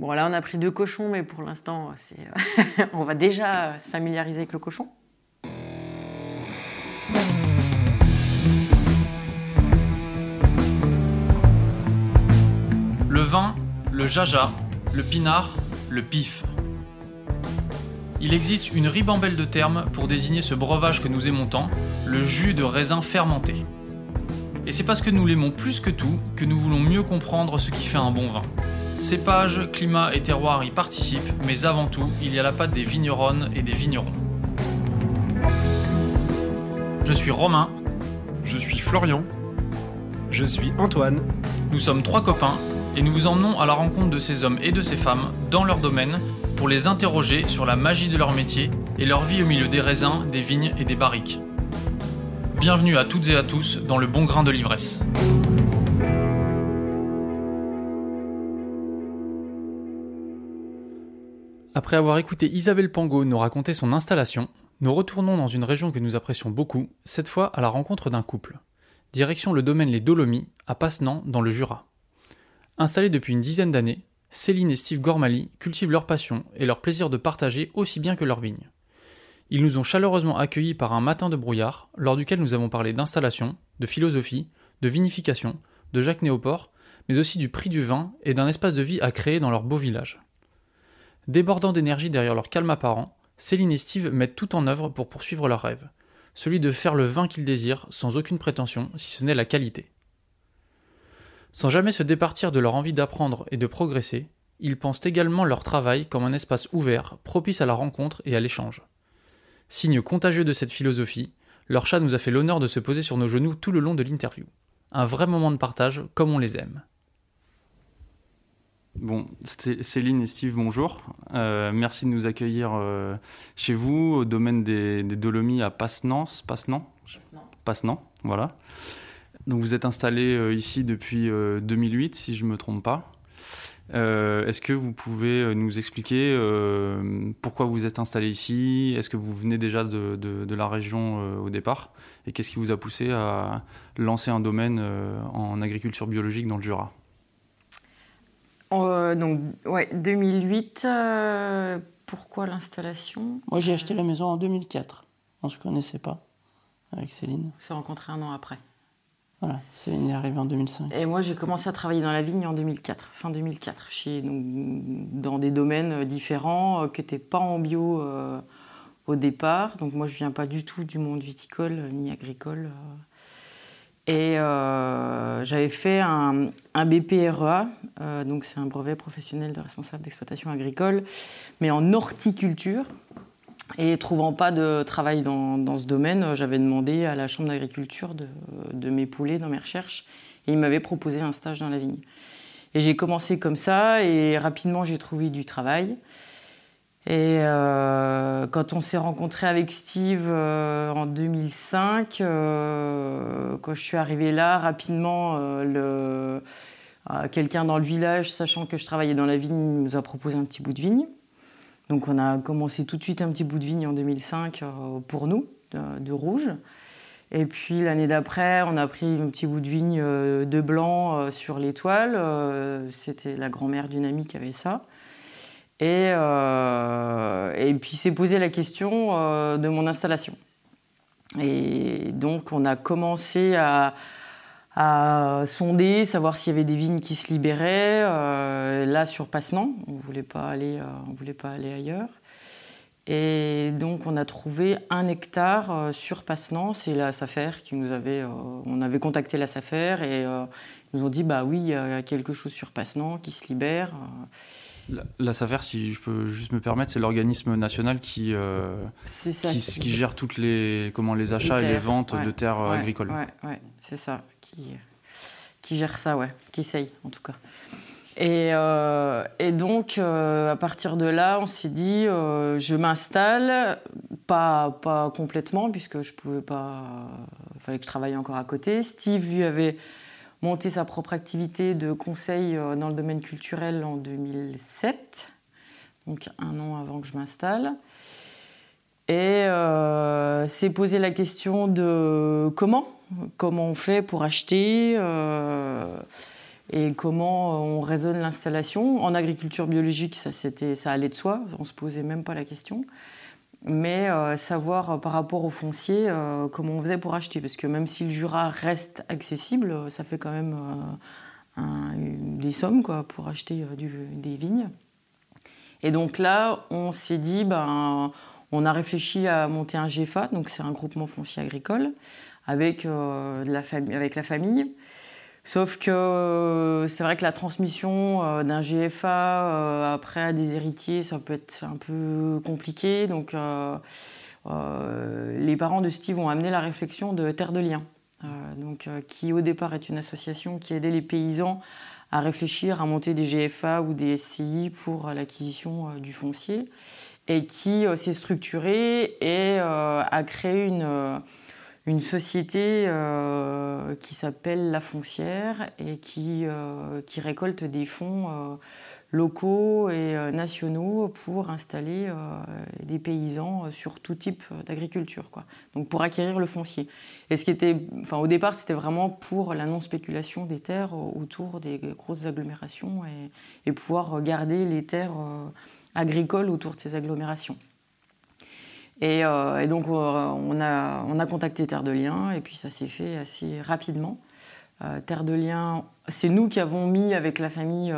Bon, là, on a pris deux cochons, mais pour l'instant, c'est, on va déjà se familiariser avec le cochon. Le vin, le jaja, le pinard, le pif. Il existe une ribambelle de termes pour désigner ce breuvage que nous aimons tant, le jus de raisin fermenté. Et c'est parce que nous l'aimons plus que tout que nous voulons mieux comprendre ce qui fait un bon vin. Cépage, climat et terroir y participent, mais avant tout, il y a la patte des vigneronnes et des vignerons. Je suis Romain. Je suis Florian. Je suis Antoine. Nous sommes trois copains et nous vous emmenons à la rencontre de ces hommes et de ces femmes dans leur domaine pour les interroger sur la magie de leur métier et leur vie au milieu des raisins, des vignes et des barriques. Bienvenue à toutes et à tous dans le bon grain de l'ivresse. Après avoir écouté Isabelle Pango nous raconter son installation, nous retournons dans une région que nous apprécions beaucoup, cette fois à la rencontre d'un couple. Direction le domaine Les Dolomies, à Passenant, dans le Jura. Installés depuis une dizaine d'années, Céline et Steve Gormali cultivent leur passion et leur plaisir de partager aussi bien que leur vigne. Ils nous ont chaleureusement accueillis par un matin de brouillard, lors duquel nous avons parlé d'installation, de philosophie, de vinification, de Jacques Néoport, mais aussi du prix du vin et d'un espace de vie à créer dans leur beau village. Débordant d'énergie derrière leur calme apparent, Céline et Steve mettent tout en œuvre pour poursuivre leur rêve, celui de faire le vin qu'ils désirent sans aucune prétention, si ce n'est la qualité. Sans jamais se départir de leur envie d'apprendre et de progresser, ils pensent également leur travail comme un espace ouvert, propice à la rencontre et à l'échange. Signe contagieux de cette philosophie, leur chat nous a fait l'honneur de se poser sur nos genoux tout le long de l'interview. Un vrai moment de partage comme on les aime. Bon, Céline et Steve, bonjour. Euh, merci de nous accueillir euh, chez vous, au domaine des, Dolomies à Passenance. Passenant, voilà. Donc vous êtes installé euh, ici depuis 2008, si je ne me trompe pas. Est-ce que vous pouvez nous expliquer pourquoi vous êtes installé ici? Est-ce que vous venez déjà de, de la région au départ? Et qu'est-ce qui vous a poussé à lancer un domaine en agriculture biologique dans le Jura? Euh, donc, ouais, 2008. Euh, pourquoi l'installation? Moi, j'ai acheté la maison en 2004. On ne se connaissait pas avec Céline. On s'est rencontrés un an après. Voilà, Céline est arrivée en 2005. Et moi, j'ai commencé à travailler dans la vigne en 2004, fin 2004, chez, donc, dans des domaines différents, euh, qui n'étaient pas en bio au départ. Donc moi, je viens pas du tout du monde viticole ni agricole. Et euh, j'avais fait un, BPREA, euh, donc c'est un brevet professionnel de responsable d'exploitation agricole, mais en horticulture. Et trouvant pas de travail dans, ce domaine, j'avais demandé à la Chambre d'agriculture de, de m'épauler dans mes recherches. Et ils m'avaient proposé un stage dans la vigne. Et j'ai commencé comme ça, et rapidement j'ai trouvé du travail. Et euh, quand on s'est rencontré avec Steve euh, en 2005, euh, quand je suis arrivée là, rapidement, quelqu'un dans le village, sachant que je travaillais dans la vigne, nous a proposé un petit bout de vigne. Donc on a commencé tout de suite un petit bout de vigne en 2005 pour nous, de, rouge. Et puis l'année d'après, on a pris un petit bout de vigne de blanc sur l'étoile. C'était la grand-mère d'une amie qui avait ça. Et, euh, et puis s'est posé la question euh, de mon installation. Et donc on a commencé à, sonder, savoir s'il y avait des vignes qui se libéraient. Euh, là sur Passenant, on ne voulait pas aller, on voulait pas aller ailleurs. Et donc on a trouvé un hectare sur Passenant, c'est la SAFER qui nous avait, on avait contacté la SAFER et ils nous ont dit bah oui il y a quelque chose sur Passenant qui se libère. La, SAFER, si je peux juste me permettre, c'est l'organisme national qui, euh, qui, gère toutes les, comment, les achats et les ventes de terres euh, agricoles. Oui, c'est ça, qui, qui gère ça, ouais, qui essaye en tout cas. Et, euh, et donc, à partir de là, on s'est dit, je m'installe, pas, pas complètement, puisque je pouvais pas, il fallait que je travaille encore à côté. Steve, lui, avait monté sa propre activité de conseil euh, dans le domaine culturel en 2007, donc un an avant que je m'installe. Et euh, s'est posé la question de comment, comment on fait pour acheter. Euh, et comment on raisonne l'installation. En agriculture biologique, ça, ça allait de soi, on ne se posait même pas la question. Mais savoir par rapport au foncier comment on faisait pour acheter, parce que même si le Jura reste accessible, ça fait quand même des sommes quoi, pour acheter des vignes. Et donc là, on s'est dit, ben, on a réfléchi à monter un GFA, donc c'est un groupement foncier agricole, avec, euh, la, avec la famille. Sauf que euh, c'est vrai que la transmission euh, d'un GFA après à des héritiers, ça peut être un peu compliqué. Donc les parents de Steve ont amené la réflexion de Terre de Liens, donc, qui au départ est une association qui aidait les paysans à réfléchir à monter des GFA ou des SCI pour l'acquisition du foncier et qui euh, s'est structuré et euh, a créé une, euh, une société qui s'appelle La Foncière et qui, qui récolte des fonds locaux et nationaux pour installer des paysans sur tout type d'agriculture, quoi. Donc pour acquérir le foncier. Et ce qui était, enfin au départ, c'était vraiment pour la non-spéculation des terres autour des grosses agglomérations et, et pouvoir garder les terres agricole autour de ces agglomérations. Et, euh, donc euh, on, a, on, a, contacté Terre de Liens et puis ça s'est fait assez rapidement. Euh, Terre de Liens, c'est nous qui avons mis avec la famille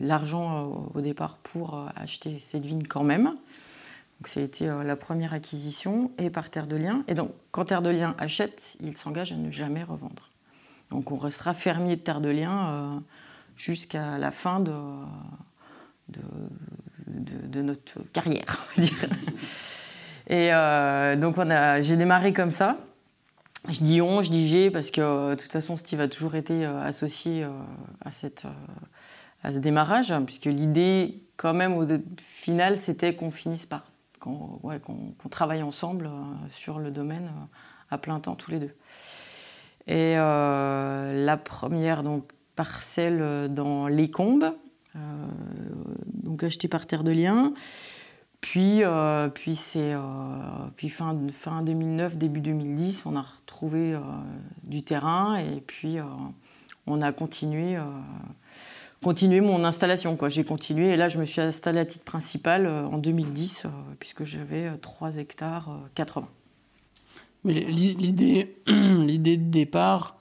l'argent au départ pour acheter cette vigne quand même. Donc ça a été la première acquisition et par Terre de Liens. Et donc quand Terre de Liens achète, il s'engage à ne jamais revendre. Donc on restera fermier de Terre de Liens jusqu'à la fin de, notre carrière. Et euh, donc j'ai démarré comme ça. Je dis on, je dis j'ai, parce que de toute façon, Steve a toujours été euh, associé euh, à, cette, à ce démarrage, hein, puisque l'idée, quand même, au final, c'était qu'on finisse par, qu'on travaille ensemble sur le domaine à plein temps, tous les deux. Et la première donc, parcelle dans les combes, euh, donc acheté par Terre de Liens. Puis, euh, puis, c'est, euh, puis fin, fin 2009, début 2010, on a retrouvé du terrain et puis on a continué, continué mon installation. J'ai continué et là, je me suis installée à titre principal en 2010 puisque j'avais 3 hectares 80. Mais l'idée, l'idée de départ,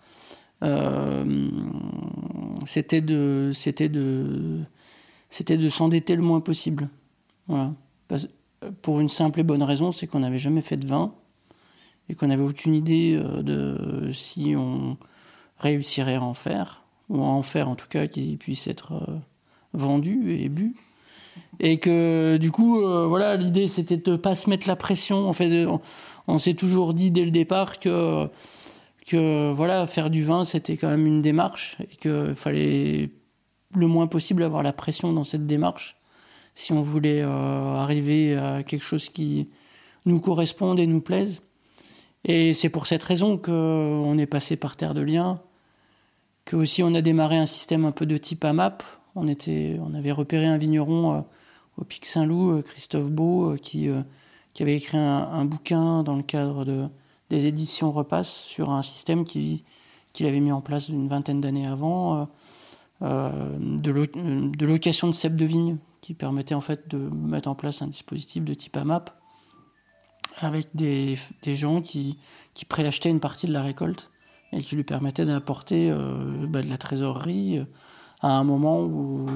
c'était de, c'était de, c'était de s'endetter le moins possible. Voilà. pour une simple et bonne raison, c'est qu'on n'avait jamais fait de vin et qu'on n'avait aucune idée euh, de si on réussirait à en faire, ou à en faire en tout cas qu'il puisse être euh, vendu et bu. Et que du coup, euh, voilà, l'idée c'était de ne pas se mettre la pression. En fait, on s'est toujours dit dès le départ que que voilà, faire du vin, c'était quand même une démarche et qu'il fallait le moins possible avoir la pression dans cette démarche si on voulait euh, arriver à quelque chose qui nous corresponde et nous plaise. Et c'est pour cette raison qu'on est passé par Terre de Liens, que aussi on a démarré un système un peu de type AMAP. On, était, on avait repéré un vigneron euh, au Pic Saint-Loup, euh, Christophe Beau, qui, qui avait écrit un, bouquin dans le cadre de, des éditions Repasse sur un système qu'il avait mis en place une vingtaine d'années avant, euh, euh, de, location de cèpes de vigne, qui permettait en fait de mettre en place un dispositif de type AMAP avec des, gens qui, qui préachetaient une partie de la récolte et qui lui permettaient d'apporter euh, bah, de la trésorerie à un moment où,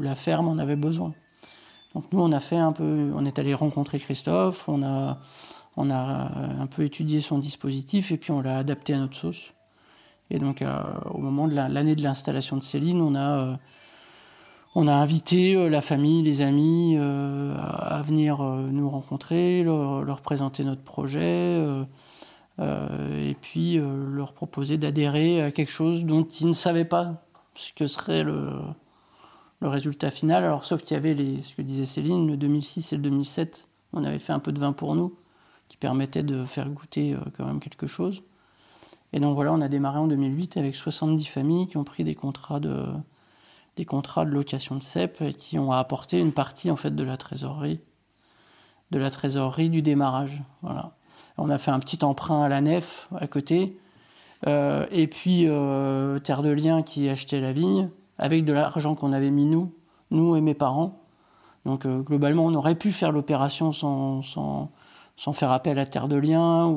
la ferme en avait besoin. Donc nous, on a fait un peu, on est allé rencontrer Christophe, on a, on a un peu étudié son dispositif et puis on l'a adapté à notre sauce. Et donc, euh, au moment de l'année de l'installation de Céline, on a, euh, invité euh, la famille, les amis à venir nous rencontrer, leur, présenter notre projet, et puis leur proposer d'adhérer à quelque chose dont ils ne savaient pas ce que serait le, résultat final. Alors, sauf qu'il y avait ce que disait Céline, le 2006 et le 2007, on avait fait un peu de vin pour nous permettait de faire goûter euh, quand même quelque chose. Et donc voilà, on a démarré en 2008 avec 70 familles qui ont pris des contrats de, des contrats de location de CEP et qui ont apporté une partie en fait de la trésorerie, de la trésorerie du démarrage. Voilà. On a fait un petit emprunt à la nef à côté et puis Terre de Liens qui achetait la vigne avec de l'argent qu'on avait mis nous, nous et mes parents. Donc globalement, on aurait pu faire l'opération sans, sans, faire appel à Terre de Liens.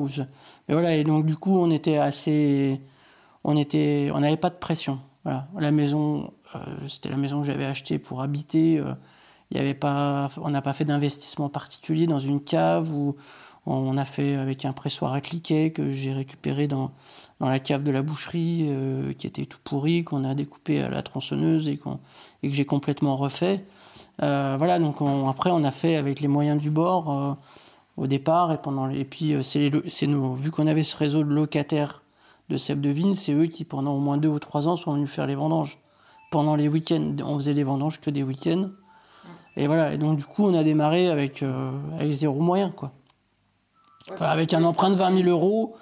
Voilà, et donc du coup, on était assez. On était, on n'avait pas de pression. La maison, c'était la maison que j'avais achetée pour habiter. Y avait pas, on n'a pas fait d'investissement particulier dans une cave où on a fait avec un pressoir à cliquet que j'ai récupéré dans, dans la cave de la boucherie euh, qui était tout pourri, qu'on a découpé à la tronçonneuse et, que j'ai complètement refait. Euh, voilà, donc après on a fait avec les moyens du bord euh, au départ et pendant et puis c'est nous vu qu'on avait ce réseau de locataires de cèpes de vigne, c'est eux qui pendant au moins deux ou trois ans sont venus faire les vendanges. Pendant les week-ends, on faisait les vendanges que des week-ends. Et voilà, et donc du coup, on a démarré avec, euh, avec zéro moyen, quoi. avec un emprunt de 20 000 euros,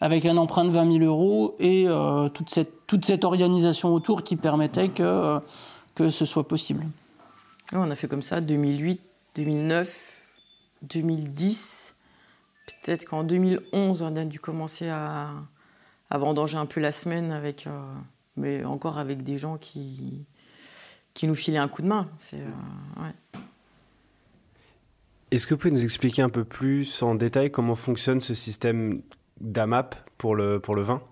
avec un emprunt de 20 000 euros et euh, toute, cette, toute cette organisation autour qui permettait que, euh, que ce soit possible. On a fait comme ça 2008, 2009, 2010. Peut-être qu'en 2011, on a dû commencer à, à vendanger un peu la semaine, avec, mais encore avec des gens qui, qui nous filait un coup de main. C'est, euh, Est-ce que vous pouvez nous expliquer un peu plus en détail comment fonctionne ce système d'AMAP pour le, pour le vin?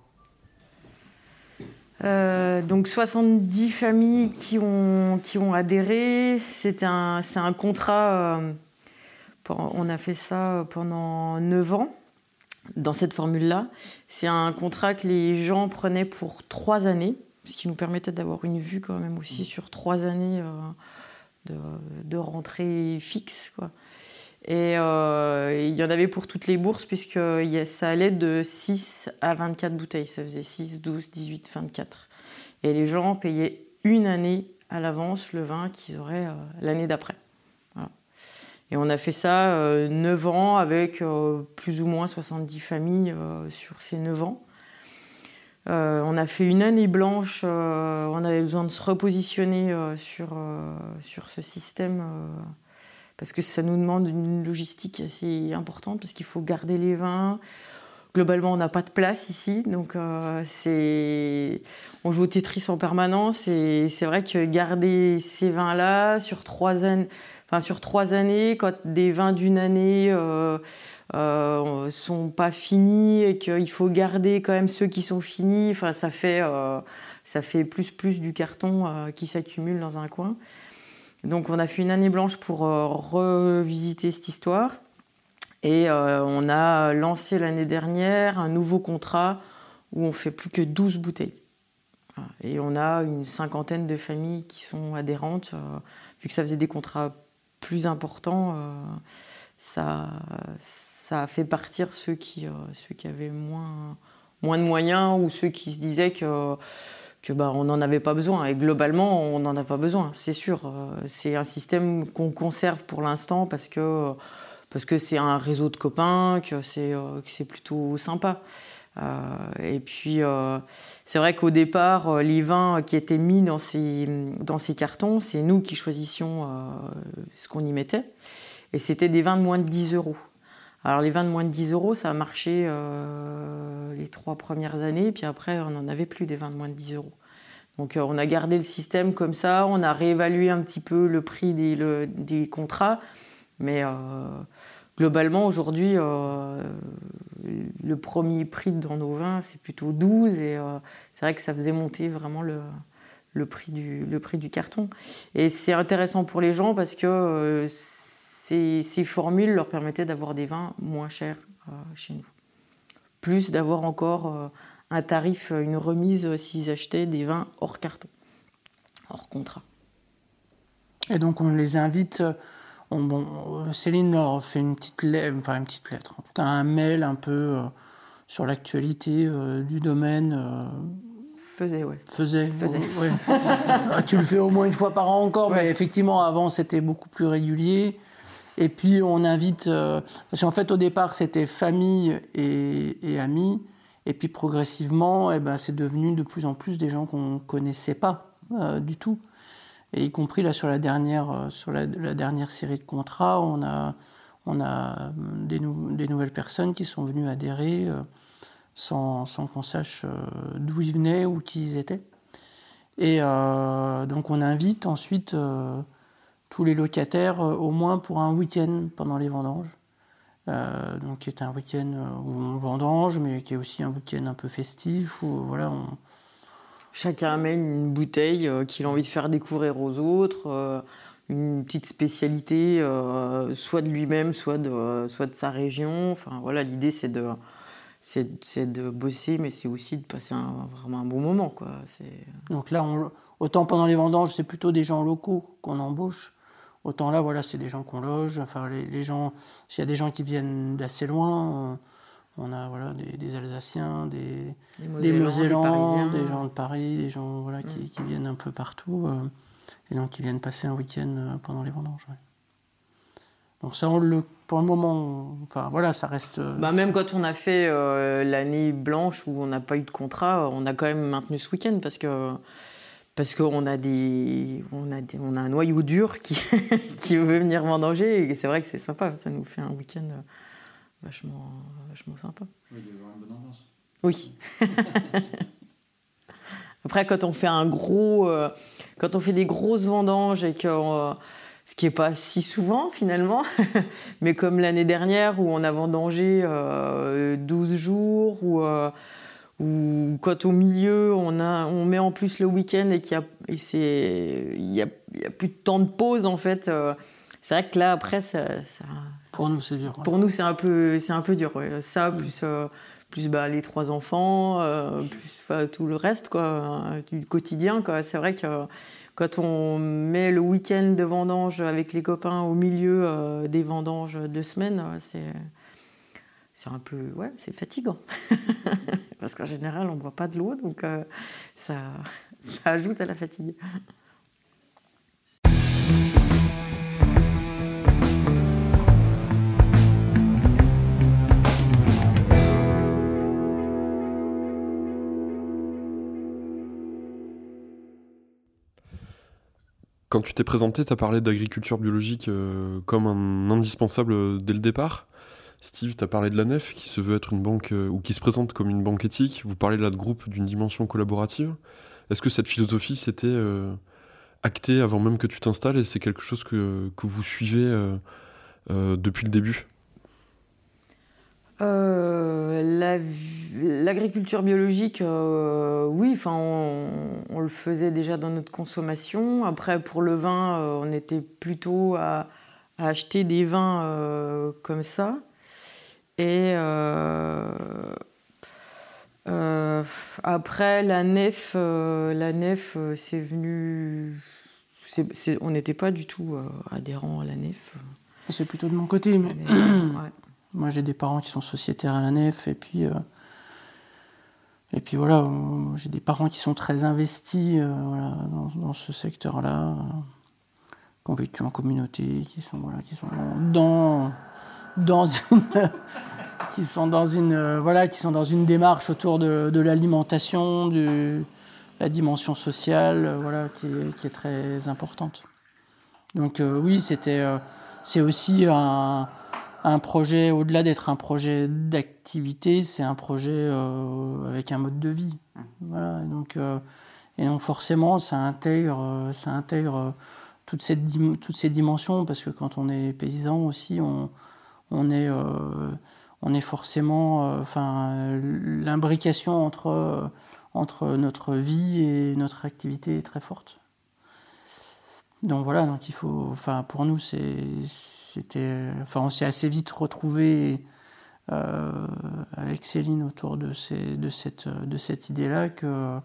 Euh, donc 70 familles qui ont, qui ont adhéré. C'est un, c'est un contrat, euh, on a fait ça pendant 9 ans dans cette formule-là. C'est un contrat que les gens prenaient pour 3 années ce qui nous permettait d'avoir une vue quand même aussi sur trois années euh, de, rentrée fixe. Et euh, il y en avait pour toutes les bourses, puisque ça allait de 6 à 24 bouteilles. Ça faisait 6, 12, 18, 24. Et les gens payaient une année à l'avance le vin qu'ils auraient euh, l'année d'après. Et on a fait ça 9 ans avec plus ou moins 70 familles sur ces 9 ans. Euh, on a fait une année blanche, euh, on avait besoin de se repositionner euh, sur, sur ce système parce que ça nous demande une logistique assez importante parce qu'il faut garder les vins. Globalement, on n'a pas de place ici, donc on joue au Tetris en permanence et c'est vrai que garder ces vins-là sur trois années, sur trois années, quand des vins d'une année euh, sont pas finis et qu'il faut garder quand même ceux qui sont finis. Enfin, ça fait, euh, ça fait plus plus du carton euh, qui s'accumule dans un coin. Donc on a fait une année blanche pour euh, revisiter cette histoire. Et on a lancé l'année dernière un nouveau contrat où on fait plus que 12 bouteilles. Et on a une cinquantaine de familles qui sont adhérentes. vu que ça faisait des contrats plus importants, ça, ça a fait partir ceux qui, euh, ceux qui avaient moins, moins de moyens ou ceux qui se disaient que, que bah, on n'en avait pas besoin. Et globalement, on n'en a pas besoin, c'est sûr. Euh, c'est un système qu'on conserve pour l'instant parce que parce que c'est un réseau de copains, que euh, c'est plutôt sympa. Et puis, c'est vrai qu'au départ, les vins qui étaient mis dans ces, dans ces cartons, c'est nous qui choisissions ce qu'on y mettait. Et c'était des vins de moins de 10 euros. Alors les vins de moins de 10 euros, ça a marché euh, les trois premières années, puis après on n'en avait plus des vins de moins de 10 euros. Donc euh, on a gardé le système comme ça, on a réévalué un petit peu le prix des, des contrats, mais euh, globalement aujourd'hui le premier prix dans nos vins c'est plutôt 12 et c'est vrai que ça faisait monter vraiment le, prix, du, carton. Et c'est intéressant pour les gens parce que ces, formules leur permettaient d'avoir des vins moins chers euh, chez nous. Plus d'avoir encore euh, un tarif, une remise s'ils achetaient des vins hors carton, hors contrat. Et donc on les invite. Euh, bon, Céline leur fait une petite lettre, enfin une petite lettre, un mail un peu sur l'actualité du domaine. Faisait, ouais. Faisait. Faisait. Ah, tu le fais au moins une fois par an encore, mais effectivement, avant, c'était beaucoup plus régulier. Et puis on invite, euh, parce qu'en fait au départ c'était famille et, amis, et puis progressivement eh ben, c'est devenu de plus en plus des gens qu'on ne connaissait pas euh, du tout. Et y compris là sur la dernière, euh, sur la, dernière série de contrats, on a, on a des, des, nouvelles personnes qui sont venues adhérer sans, sans qu'on sache d'où ils venaient ou qui ils étaient. Et donc on invite ensuite tous les locataires au moins pour un week-end pendant les vendanges. donc qui est un week-end où on vendange, mais qui est aussi un week-end un peu festif, voilà, Chacun amène une bouteille euh, qu'il a envie de faire découvrir aux autres, euh, une petite spécialité, euh, soit de lui-même, soit de, soit de sa région. Enfin voilà, l'idée c'est de, c'est, de bosser, mais c'est aussi de passer un, vraiment un bon moment. Quoi. Donc là, autant pendant les vendanges, c'est plutôt des gens locaux qu'on embauche. Autant là, voilà, c'est des gens qu'on loge. Enfin, les, gens, s'il y a des gens qui viennent d'assez loin, on a voilà, des, Alsaciens, des, des Mosellans, des, gens de Paris, des gens voilà, qui, mm. qui viennent un peu partout euh, et donc qui viennent passer un week-end euh, pendant les vendanges. Donc ça, le, pour le moment, enfin voilà, ça reste. Euh, bah, même quand on a fait l'année blanche où on n'a pas eu de contrat, on a quand même maintenu ce week-end parce que parce qu'on a des on a on a un noyau dur qui qui veut venir vendanger et c'est vrai que c'est sympa, ça nous fait un week-end vachement, vachement sympa. Oui, il y avoir une bonne ambiance. Oui. Après, quand on fait un gros, euh, quand on fait des grosses vendanges et que, euh, ce qui est pas si souvent finalement, mais comme l'année dernière où on a vendangé euh, 12 jours ou ou quand au milieu on a, on met en plus le week-end et qu'il y a, il y a, y a plus de temps de pause en fait. Euh, c'est vrai que là après ça, ça pour nous, c'est dur. Pour nous, c'est un peu, c'est un peu dur. Ça, plus, euh, plus bah, les trois enfants, euh, plus tout le reste quoi, du quotidien. Quoi. C'est vrai que quand on met le week-end de vendange avec les copains au milieu euh, des vendanges de semaine, c'est, c'est un peu, ouais, c'est fatigant. Parce qu'en général, on ne boit pas de l'eau, donc ça, ça ajoute à la fatigue. Quand tu t'es présenté, tu as parlé d'agriculture biologique euh, comme un indispensable euh, dès le départ. Steve, tu as parlé de la NEF qui se veut être une banque euh, ou qui se présente comme une banque éthique. Vous parlez là de groupe d'une dimension collaborative. Est-ce que cette philosophie s'était actée avant même que tu t'installes et c'est quelque chose que, que vous suivez depuis le début? L'agriculture biologique, euh, oui, enfin, on, le faisait déjà dans notre consommation. Après, pour le vin, euh, on était plutôt à, acheter des vins euh, comme ça. Et après, la nef, la nef, c'est venu. on n'était pas du tout adhérent à la nef. C'est plutôt de mon côté, mais. Moi, j'ai des parents qui sont sociétaires à la nef, et puis et puis voilà, euh, j'ai des parents qui sont très investis euh, dans, ce secteur-là, euh, qui ont vécu en communauté, qui sont, voilà, qui sont dans, dans une. qui sont dans une voilà qui sont dans une démarche autour de, l'alimentation de la dimension sociale voilà qui est, qui est très importante donc oui c'était c'est aussi un, un projet, au-delà d'être un projet d'activité, c'est un projet euh, avec un mode de vie. Voilà, et donc, euh, et donc forcément, ça intègre, euh, ça intègre toutes, ces toutes ces dimensions, parce que quand on est paysan aussi, on, on, est, on est forcément. Enfin, l'imbrication entre, entre notre vie et notre activité est très forte. Donc voilà, donc il faut, enfin pour nous c'était, enfin, on s'est assez vite retrouvé euh, avec Céline autour de, cette, idée-là que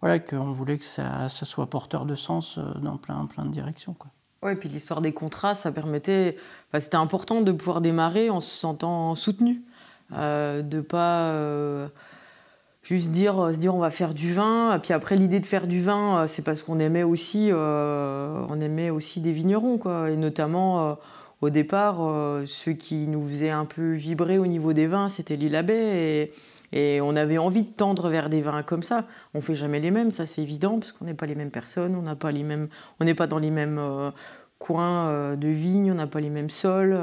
voilà qu'on voulait que ça, ça, soit porteur de sens euh, dans plein, plein de directions. Quoi. Ouais, et puis l'histoire des contrats, ça permettait. c'était important de pouvoir démarrer en se sentant soutenu, euh, de pas euh, juste dire, se dire on va faire du vin. Puis après, l'idée de faire du vin, c'est parce qu'on aimait aussi, on aimait aussi des vignerons, quoi, et notamment au départ, euh, ceux qui nous faisaient un peu vibrer au niveau des vins, c'était l'île-Abbé. Et, et, on avait envie de tendre vers des vins comme ça. On fait jamais les mêmes, ça c'est évident, parce qu'on n'est pas les mêmes personnes, on n'a pas les mêmes, on n'est pas dans les mêmes euh, coins de vignes, on n'a pas les mêmes sols,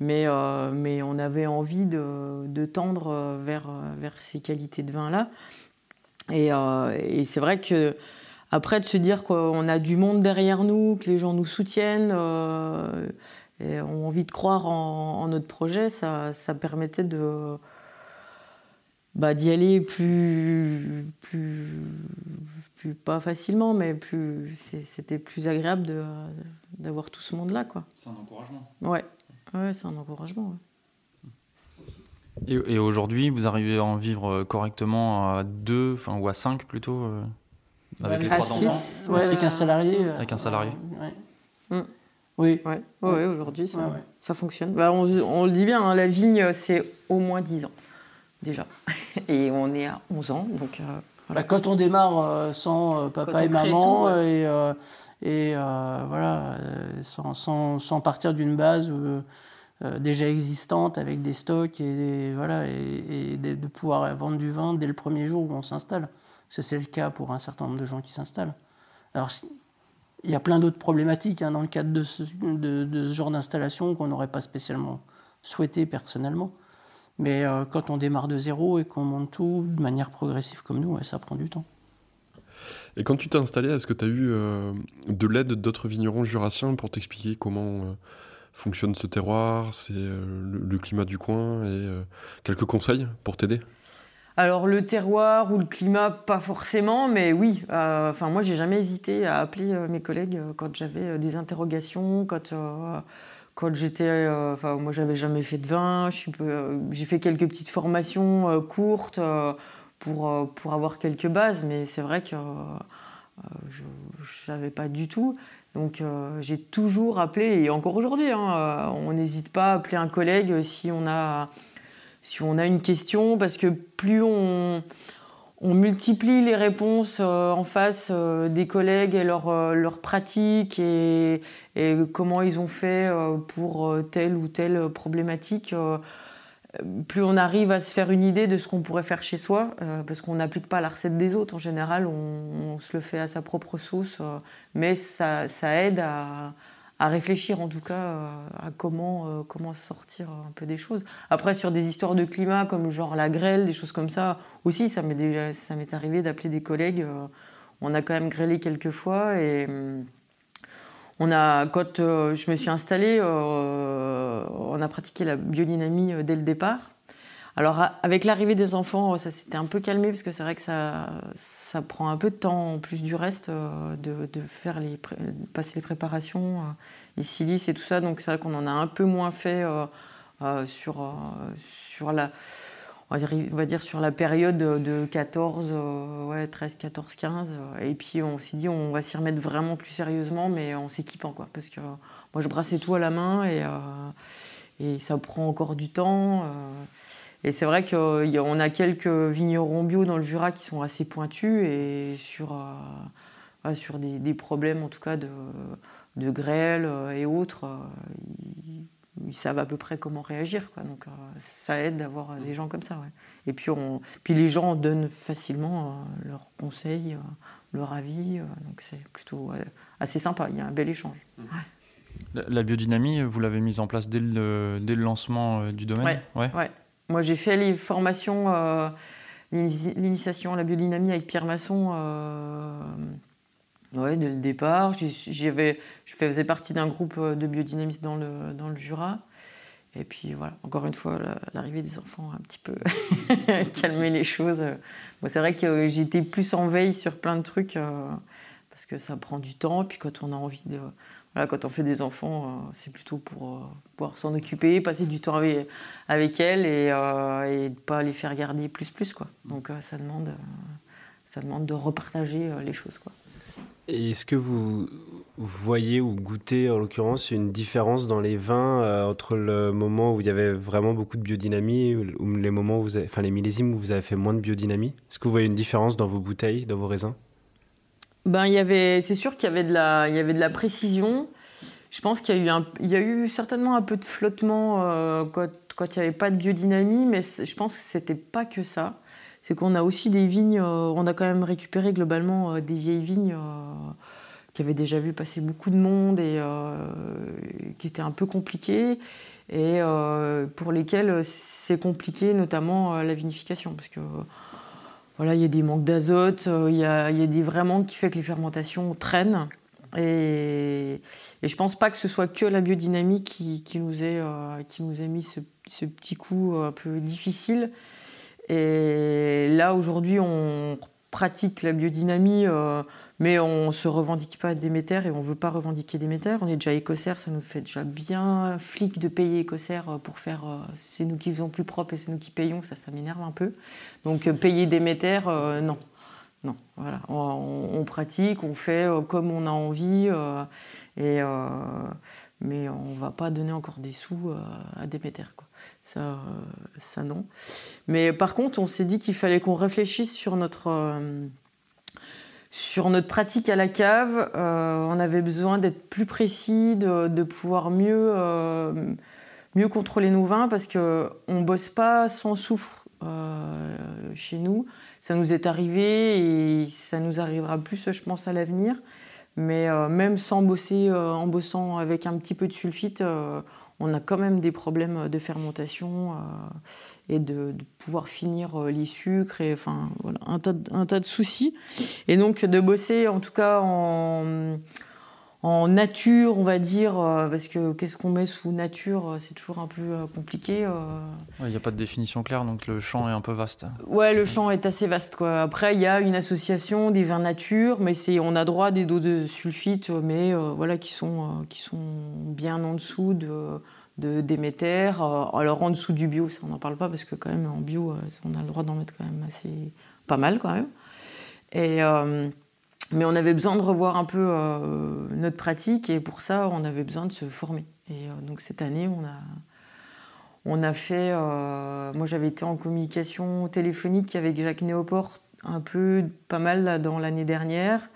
mais, mais on avait envie de, de tendre vers, vers ces qualités de vin-là. Et, et c'est vrai que après, de se dire qu'on a du monde derrière nous, que les gens nous soutiennent euh, et ont envie de croire en, notre projet, ça, ça permettait de bah, d'y aller plus, plus, plus, pas facilement, mais plus c'était plus agréable d'avoir tout ce monde-là. C'est un encouragement. Ouais, ouais c'est un encouragement. Et, et aujourd'hui, vous arrivez à en vivre correctement à deux, enfin, ou à cinq plutôt euh avec les trois enfants ouais, avec un salarié. Euh, avec un salarié. Oui. Ouais. Ouais, aujourd'hui, ça, ça, fonctionne. Bah, on, on, le dit bien, hein, la vigne, c'est au moins 10 ans, déjà. Et on est à 11 ans, donc... Euh, voilà. bah, quand on démarre euh, sans papa et maman, et, et voilà, sans, sans, partir d'une base déjà existante, avec des stocks, et, voilà, et, de pouvoir vendre du vin dès le premier jour où on s'installe c'est le cas pour un certain nombre de gens qui s'installent. Alors, il y a plein d'autres problématiques hein, dans le cadre de ce, genre d'installation qu'on n'aurait pas spécialement souhaité personnellement. Mais euh, quand on démarre de zéro et qu'on monte tout de manière progressive comme nous, ça prend du temps. Et quand tu t'es installé, est-ce que tu as eu euh, de l'aide d'autres vignerons jurassiens pour t'expliquer comment euh, fonctionne ce terroir, c'est le, climat du coin et quelques conseils pour t'aider? Alors le terroir ou le climat, pas forcément, mais oui. Euh, enfin moi, j'ai jamais hésité à appeler euh, mes collègues euh, quand j'avais des interrogations, quand quand j'étais, enfin moi j'avais jamais fait de vin. J'ai fait quelques petites formations courtes pour pour avoir quelques bases, mais c'est vrai que je ne savais pas du tout. Donc j'ai toujours appelé, et encore aujourd'hui, hein, on n'hésite pas à appeler un collègue si on a si on a une question, parce que plus on, multiplie les réponses euh, en face euh, des collègues et leurs euh, pratiques et, comment ils ont fait pour telle ou telle problématique, plus on arrive à se faire une idée de ce qu'on pourrait faire chez soi, parce qu'on n'applique pas la recette des autres. En général, on, se le fait à sa propre sauce, mais ça aide à, réfléchir en tout cas euh, à comment, euh, sortir un peu des choses. Après, sur des histoires de climat comme genre la grêle, des choses comme ça, aussi, ça m'est déjà ça m'est arrivé d'appeler des collègues. Euh, on a quand même grêlé quelques fois et quand je me suis installée, on a pratiqué la biodynamie dès le départ. Alors avec l'arrivée des enfants, ça s'était un peu calmé parce que c'est vrai que ça, ça prend un peu de temps en plus du reste euh, de, faire passer les préparations, euh, les silices et tout ça. Donc c'est vrai qu'on en a un peu moins fait euh, sur, sur la on va, dire, sur la période de 14, ouais, 13, 14, 15. Et puis on s'est dit on va s'y remettre vraiment plus sérieusement, mais en s'équipant. Quoi, parce que moi je brassais tout à la main et, et ça prend encore du temps. Et c'est vrai qu'on a quelques vignerons bio dans le Jura qui sont assez pointus et sur, euh, des, problèmes en tout cas de, grêle euh, et autres, euh, ils, savent à peu près comment réagir. Quoi. Donc ça aide d'avoir des gens comme ça. Et puis, on, puis les gens donnent facilement leurs conseils, leur avis. donc c'est plutôt assez sympa, il y a un bel échange. La, biodynamie, vous l'avez mise en place dès le, dès le lancement du domaine? Ouais. ouais. Moi, j'ai fait les formations, euh, l'initiation à la biodynamie avec Pierre Masson euh, ouais, dès le départ. je faisais partie d'un groupe de biodynamistes dans le, dans le Jura. Et puis voilà, encore une fois, l'arrivée des enfants a un petit peu calmé les choses. c'est vrai que j'étais plus en veille sur plein de trucs euh, parce que ça prend du temps. Et puis quand on a envie de, quand on fait des enfants, euh, c'est plutôt pour euh, pouvoir s'en occuper, passer du temps avec, avec elles et, euh, ne pas les faire garder plus plus quoi. Donc ça demande ça demande de repartager les choses quoi. Est-ce que vous voyez ou goûtez en l'occurrence une différence dans les vins entre le moment où il y avait vraiment beaucoup de biodynamie ou les moments où vous enfin les millésimes où vous avez fait moins de biodynamie? Est-ce que vous voyez une différence dans vos bouteilles, dans vos raisins? Ben, il y avait, c'est sûr qu'il y avait de la, il y avait de la précision. Je pense qu'il y a eu, il y a eu certainement un peu de flottement euh, quand, quand, il n'y avait pas de biodynamie, mais je pense que c'était pas que ça. C'est qu'on a aussi des vignes, euh, on a quand même récupéré globalement euh, des vieilles vignes qui avait déjà vu passer beaucoup de monde et qui était un peu compliqué et pour lesquels c'est compliqué, notamment la vinification, parce que voilà, il y a des manques d'azote, il y, a, a des vraiment qui fait que les fermentations traînent. Et, et, je pense pas que ce soit que la biodynamie qui, nous, ait, ait mis ce, petit coup un peu difficile. Et là, aujourd'hui, on pratique la biodynamie, euh, mais on ne se revendique pas Déméter et on ne veut pas revendiquer Déméter. On est déjà écossaire, ça nous fait déjà bien flic de payer écossaire euh, pour faire euh, c'est nous qui faisons plus propre et c'est nous qui payons, ça, ça m'énerve un peu. Donc payer Déméter, non. Non, voilà. On, pratique, on fait comme on a envie, et, mais on ne va pas donner encore des sous à Déméter. Ça, ça non. Mais par contre, on s'est dit qu'il fallait qu'on réfléchisse sur notre, euh, sur notre pratique à la cave. Euh, on avait besoin d'être plus précis, de, pouvoir mieux, euh, mieux contrôler nos vins parce qu'on ne bosse pas sans soufre chez nous. Ça nous est arrivé et ça nous arrivera plus, je pense, à l'avenir. Mais même sans bosser, en bossant avec un petit peu de sulfite, on a quand même des problèmes de fermentation euh, et de, pouvoir finir euh, les sucres et enfin voilà, un tas, un tas de soucis. Et donc de bosser en tout cas en, en nature, on va dire, euh, parce que qu'est-ce qu'on met sous nature, euh, c'est toujours un peu euh, compliqué. Il n'y a pas de définition claire, donc le champ est un peu vaste. Ouais, le champ est assez vaste. Quoi. Après, il y a une association des vins nature, mais c'est, on a droit des doses de sulfite, mais voilà, qui sont, qui sont bien en dessous de, de Déméter. alors en dessous du bio, ça on n'en parle pas, parce que quand même en bio, on a le droit d'en mettre quand même assez pas mal quand même. Et mais on avait besoin de revoir un peu euh, notre pratique et pour ça, on avait besoin de se former. Et euh, donc cette année, on a, on a fait. Euh, moi, j'avais été en communication téléphonique avec Jacques Néoport un peu, pas mal dans l'année dernière.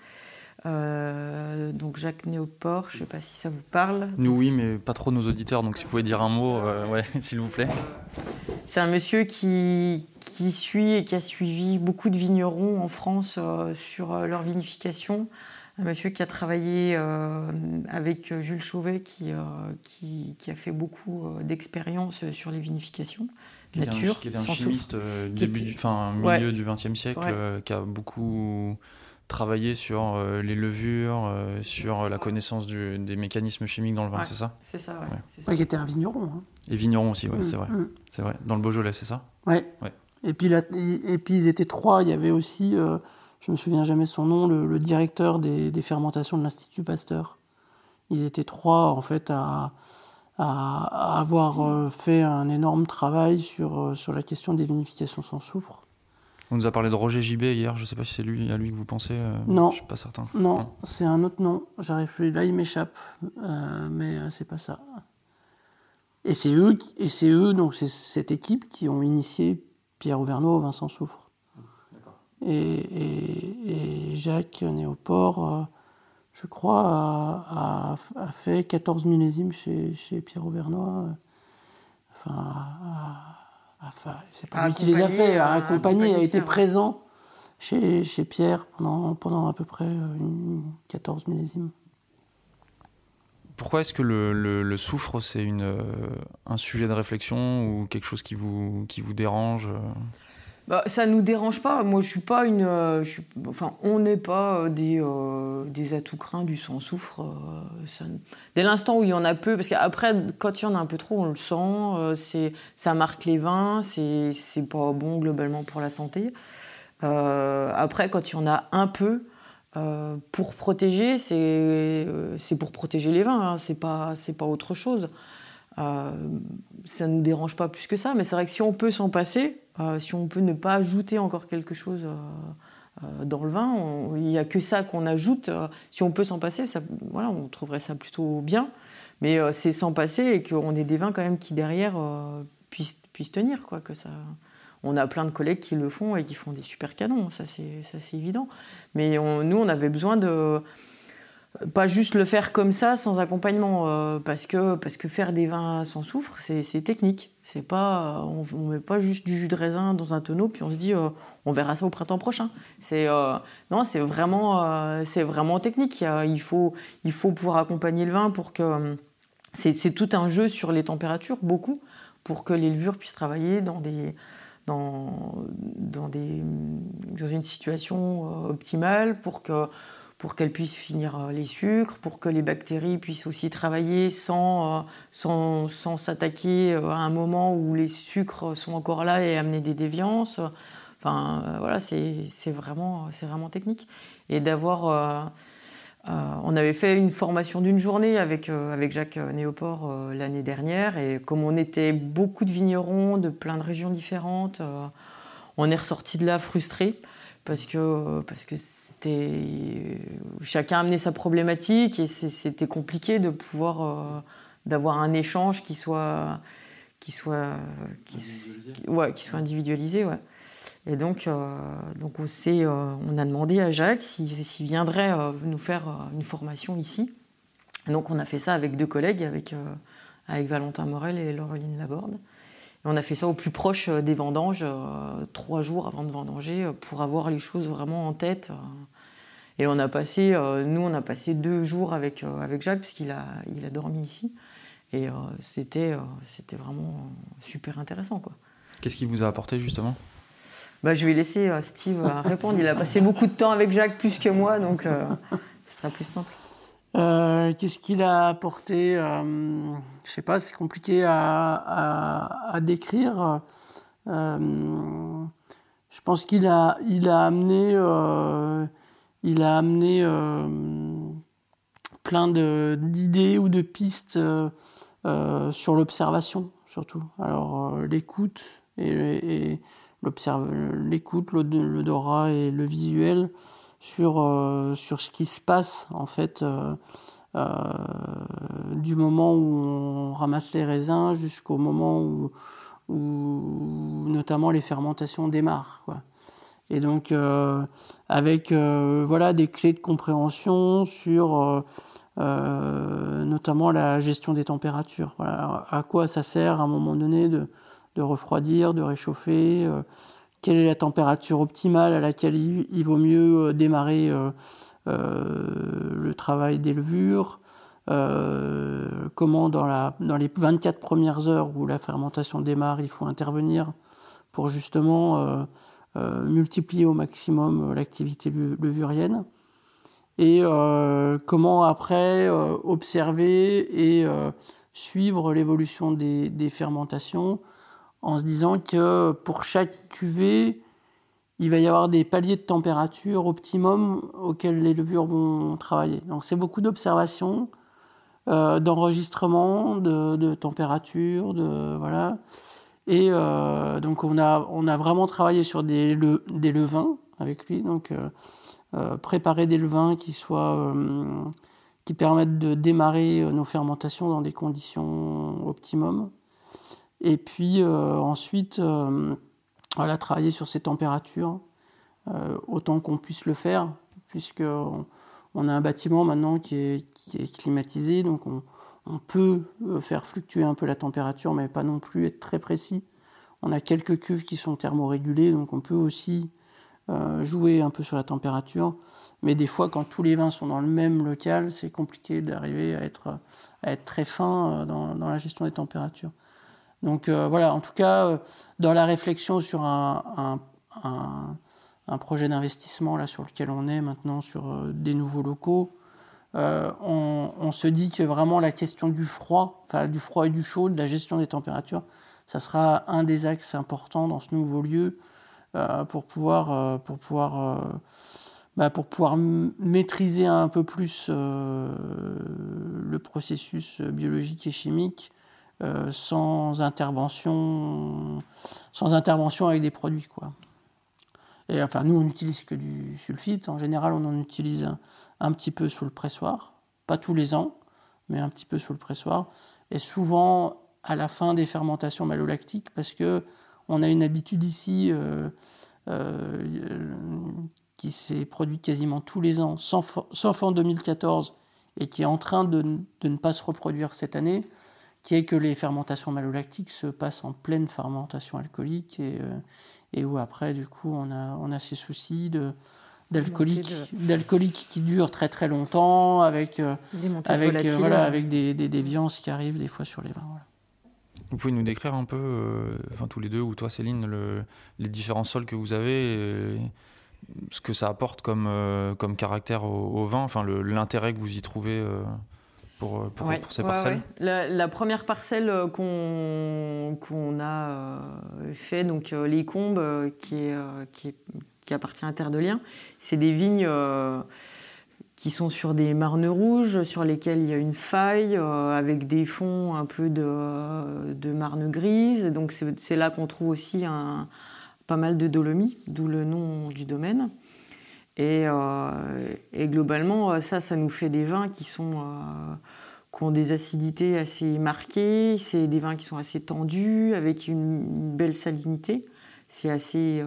Donc Jacques Néoport, je ne sais pas si ça vous parle. Nous oui, mais pas trop nos auditeurs, donc si vous pouvez dire un mot, ouais, s'il vous plaît. C'est un monsieur qui, qui suit et qui a suivi beaucoup de vignerons en France euh, sur euh, leur vinification. Un monsieur qui a travaillé euh, avec Jules Chauvet, qui, qui, qui, a fait beaucoup d'expériences sur les vinifications. Qui nature, était un, qui était un chimiste début du, fin, milieu du XXe siècle, qui a beaucoup travaillé sur les levures, sur la connaissance du, des mécanismes chimiques dans le vin, c'est ça? C'est ça, ouais. ça. qui était un vigneron. Hein. Et vigneron aussi, ouais, mm, c'est vrai. Mm. C'est vrai. Dans le Beaujolais, c'est ça? Ouais. ouais. Et puis, et puis ils étaient trois. Il y avait aussi, euh, je me souviens jamais son nom, le, directeur des, fermentations de l'Institut Pasteur. Ils étaient trois en fait à, à, avoir euh, fait un énorme travail sur, euh, sur la question des vinifications sans soufre. On nous a parlé de Roger Gibet hier, je ne sais pas si c'est lui, à lui que vous pensez. non. Je suis pas certain. Non, c'est un autre nom. J'arrive plus. Là, il m'échappe. mais c'est pas ça. Et c'est eux, et c'est eux, donc c'est cette équipe qui ont initié Pierre Auvergnat, Vincent Souffre. Et, Jacques Néoport, euh, je crois, a, fait 14 millésimes chez, Pierre Auvernois. Enfin, c'est pas lui qui les a fait, a accompagné, a été présent chez, Pierre pendant, pendant à peu près 14 euh, millésimes. Pourquoi est-ce que le, soufre, c'est euh, un sujet de réflexion ou quelque chose qui vous, qui vous dérange euh? Bah, ça nous dérange pas. Moi, je suis pas une. Euh, enfin, on n'est pas des, des atouts craints du sang soufre. dès l'instant où il y en a peu, parce qu'après, quand il y en a un peu trop, on le sent. c'est, ça marque les vins. C'est, c'est pas bon globalement pour la santé. après, quand il y en a un peu, euh, pour protéger, euh, c'est pour protéger les vins, hein, c'est pas, pas autre chose. Euh, ça ne nous dérange pas plus que ça, mais c'est vrai que si on peut s'en passer, si on peut ne pas ajouter encore quelque chose dans le vin, il n'y a que ça qu'on ajoute. si on peut s'en passer, voilà, on trouverait ça plutôt bien, mais c'est s'en passer et qu'on ait des vins quand même qui derrière puissent, puissent tenir, quoi, que ça on a plein de collègues qui le font et qui font des super canons, ça c'est évident. Mais nous, on avait besoin de, pas juste le faire comme ça sans accompagnement euh, parce que parce que faire des vins sans soufre c'est technique. C'est pas on, on, met pas juste du jus de raisin dans un tonneau puis on se dit euh, on verra ça au printemps prochain. C'est euh, non c'est vraiment c'est vraiment technique. Il, faut il faut pouvoir accompagner le vin pour que c'est tout un jeu sur les températures beaucoup pour que les levures puissent travailler dans des dans, dans, des, dans une situation optimale pour que pour qu'elles puissent finir euh, les sucres, pour que les bactéries puissent aussi travailler sans, euh, sans, s'attaquer euh, à un moment où les sucres sont encore là et amener des déviances. Enfin, voilà, c'est vraiment, vraiment technique. Et d'avoir. on avait fait une formation d'une journée avec, avec Jacques Néoport l'année dernière. Et comme on était beaucoup de vignerons de plein de régions différentes, on est ressorti de là frustrés parce que parce que c'était chacun amenait sa problématique et c'était compliqué de pouvoir euh, d'avoir un échange qui soit qui soit qui, ouais, qui soit individualisé ouais. et donc euh, donc on euh, on a demandé à Jacques s'il viendrait nous faire une formation ici. Donc on a fait ça avec deux collègues avec avec Valentin Morel et Laureline Laborde on a fait ça au plus proche euh, des vendanges, euh, trois jours avant de vendanger, euh, pour avoir les choses vraiment en tête. Et on a passé, nous, on a passé deux jours avec, avec Jacques, puisqu'il a, il a dormi ici. Et c'était, c'était vraiment super intéressant. Quoi. Qu'est-ce qui vous a apporté justement? Bah, Je vais laisser Steve répondre. Il a passé beaucoup de temps avec Jacques, plus que moi, donc ce sera plus simple. Euh, qu'est-ce qu'il a apporté euh, Je sais pas, c'est compliqué à, décrire. Euh, je pense qu'il a, il a amené, il a amené plein d'idées ou de pistes sur l'observation, surtout. Alors l'écoute et, et l'écoute, l'odorat et le visuel sur, euh, sur ce qui se passe en fait euh, euh, du moment où on ramasse les raisins jusqu'au moment où, notamment les fermentations démarrent. Quoi. Et donc avec voilà des clés de compréhension sur notamment la gestion des températures. Voilà, à quoi ça sert à un moment donné de, de refroidir, de réchauffer, quelle est la température optimale à laquelle il, vaut mieux euh, démarrer euh, euh, le travail des levures, comment dans, les 24 premières heures où la fermentation démarre, il faut intervenir pour justement multiplier au maximum l'activité levurienne. Et comment après observer et suivre l'évolution des, fermentations en se disant que pour chaque cuvée, il va y avoir des paliers de température optimum auxquels les levures vont travailler. Donc c'est beaucoup d'observations, euh, d'enregistrement, de, température, de voilà. Et euh, donc on a, vraiment travaillé sur des, levains avec lui, donc euh, préparer des levains qui soient qui permettent de démarrer nos fermentations dans des conditions optimum. Et puis euh, ensuite, euh, voilà, travailler sur ces températures euh, autant qu'on puisse le faire, puisque on a un bâtiment maintenant qui est, climatisé, donc on, peut faire fluctuer un peu la température, mais pas non plus être très précis. On a quelques cuves qui sont thermorégulées, donc on peut aussi jouer un peu sur la température. Mais des fois, quand tous les vins sont dans le même local, c'est compliqué d'arriver à être, très fin dans, la gestion des températures. Donc euh, voilà, en tout cas, euh, dans la réflexion sur un, projet d'investissement sur lequel on est maintenant sur euh, des nouveaux locaux, on, se dit que vraiment la question du froid, enfin du froid et du chaud, de la gestion des températures, ça sera un des axes importants dans ce nouveau lieu pour pouvoir, bah, pour pouvoir maîtriser un peu plus le processus biologique et chimique euh, sans intervention, sans intervention avec des produits, quoi. Et enfin, nous, on n'utilise que du sulfite. En général, on en utilise un, petit peu sous le pressoir, pas tous les ans, mais un petit peu sous le pressoir. Et souvent à la fin des fermentations malolactiques, parce que on a une habitude ici euh, euh, qui s'est produite quasiment tous les ans, sauf, en 2014 et qui est en train de, ne pas se reproduire cette année, qui est que les fermentations malolactiques se passent en pleine fermentation alcoolique et, et où après, du coup, on a, on a ces soucis de d'alcoolique d'alcoolique qui dure très très longtemps avec avec voilà avec des, des, déviances qui arrivent des fois sur les vins voilà. Vous pouvez nous décrire un peu, euh, enfin tous les deux, ou toi Céline, le, les différents sols que vous avez, ce que ça apporte comme, euh, comme caractère au, vin, enfin l'intérêt que vous y trouvez euh, pour, pour, ces parcelles la, première parcelle qu'on qu'on a fait, donc les Combes, qui, est, qui, qui appartient à Terre de Liens, c'est des vignes qui sont sur des marnes rouges, sur lesquelles il y a une faille, euh, avec des fonds un peu de, de marne grise. Donc c'est là qu'on trouve aussi un, pas mal de dolomie, d'où le nom du domaine. Et, euh, et, globalement, ça, ça nous fait des vins qui, sont, euh, qui ont des acidités assez marquées. C'est des vins qui sont assez tendus, avec une, belle salinité. C'est assez,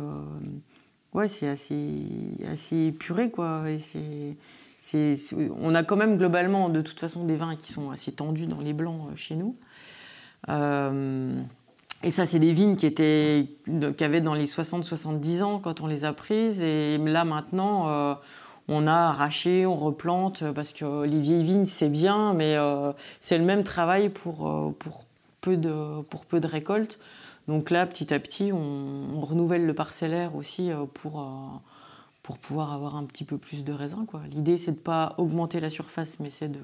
ouais, c'est assez, assez épuré, quoi. Et c'est on a quand même globalement, de toute façon, des vins qui sont assez tendus dans les blancs euh, chez nous. Euh, et ça, c'est des vignes qui, étaient, qui avaient dans les 60-70 ans quand on les a prises. Et là, maintenant, euh, on a arraché, on replante, parce que les vieilles vignes, c'est bien, mais c'est le même travail pour, pour, peu de, pour peu de récoltes. Donc là, petit à petit, on, renouvelle le parcellaire aussi pour pour pouvoir avoir un petit peu plus de raisin. L'idée, c'est de ne pas augmenter la surface, mais c'est de,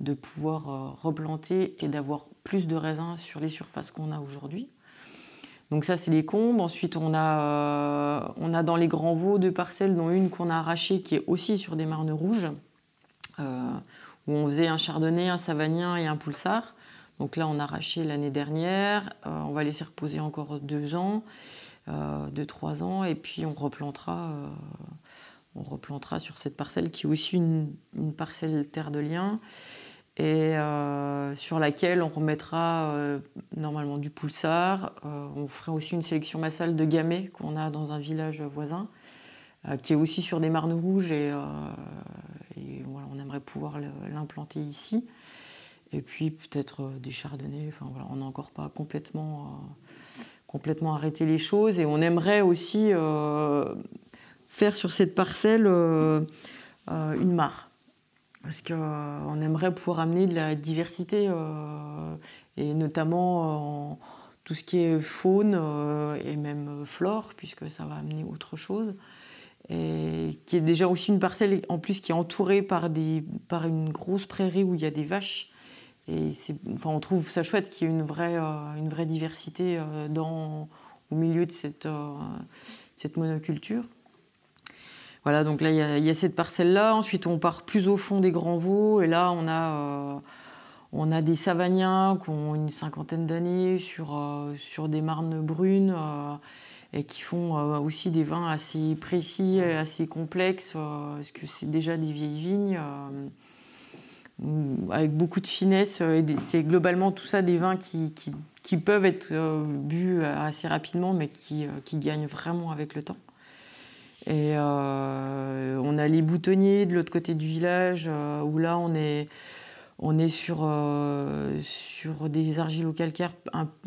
de pouvoir euh, replanter et d'avoir plus de raisins sur les surfaces qu'on a aujourd'hui. Donc ça, c'est les combes. Ensuite, on a, euh, on a dans les grands veaux deux parcelles, dont une qu'on a arrachée, qui est aussi sur des marnes rouges, euh, où on faisait un chardonnay, un savagnin et un poulsard. Donc là, on a arraché l'année dernière. on va laisser reposer encore deux ans de 3 ans, et puis on replantera, on replantera sur cette parcelle qui est aussi une, parcelle terre de lien, et euh, sur laquelle on remettra euh, normalement du poulsard. on fera aussi une sélection massale de gamay qu'on a dans un village voisin, qui est aussi sur des marnes rouges, et, on aimerait pouvoir l'implanter ici. Et puis peut-être des chardonnays, enfin voilà, on n'a encore pas complètement complètement arrêter les choses et on aimerait aussi euh, faire sur cette parcelle euh, euh, une mare. Parce qu'on aimerait pouvoir amener de la diversité et notamment en tout ce qui est faune et même flore, puisque ça va amener autre chose. Et qui est déjà aussi une parcelle en plus qui est entourée par, des, par une grosse prairie où il y a des vaches et enfin, on trouve ça chouette qu'il y ait une vraie, euh, une vraie diversité euh, dans, au milieu de cette, euh, cette monoculture. Voilà, donc là, il y, a cette parcelle-là. Ensuite, on part plus au fond des Grands Vaux. Et là, on a, a des savagniens qui ont une cinquantaine d'années sur, sur des marnes brunes et qui font aussi des vins assez précis assez complexes, parce que c'est déjà des vieilles vignes avec beaucoup de finesse. Euh, c'est globalement tout ça des vins qui, peuvent être euh, bu assez rapidement, mais euh, qui, gagnent vraiment avec le temps. Et on a les boutonniers de l'autre côté du village, où là on est, on est sur, sur des argilo-calcaires.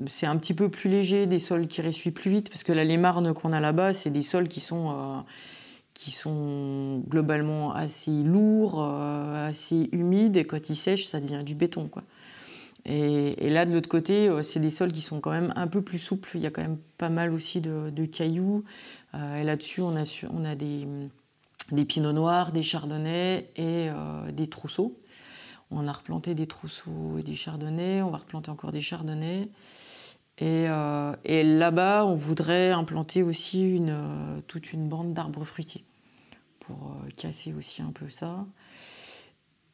C'est un petit peu plus léger, des sols qui ressuient plus vite, parce que là, les marnes qu'on a là-bas, c'est des sols qui sont qui sont globalement assez lourds, euh, assez humides, et quand ils sèchent, ça devient du béton. Quoi. Et, là, de l'autre côté, euh, c'est des sols qui sont quand même un peu plus souples. Il y a quand même pas mal aussi de, cailloux. Euh, et là-dessus, on a, des, des pinots noirs, des chardonnays et des trousseaux. On a replanté des trousseaux et des chardonnays. On va replanter encore des chardonnays. Et, là-bas, on voudrait implanter aussi toute une bande d'arbres fruitiers pour euh, casser aussi un peu ça.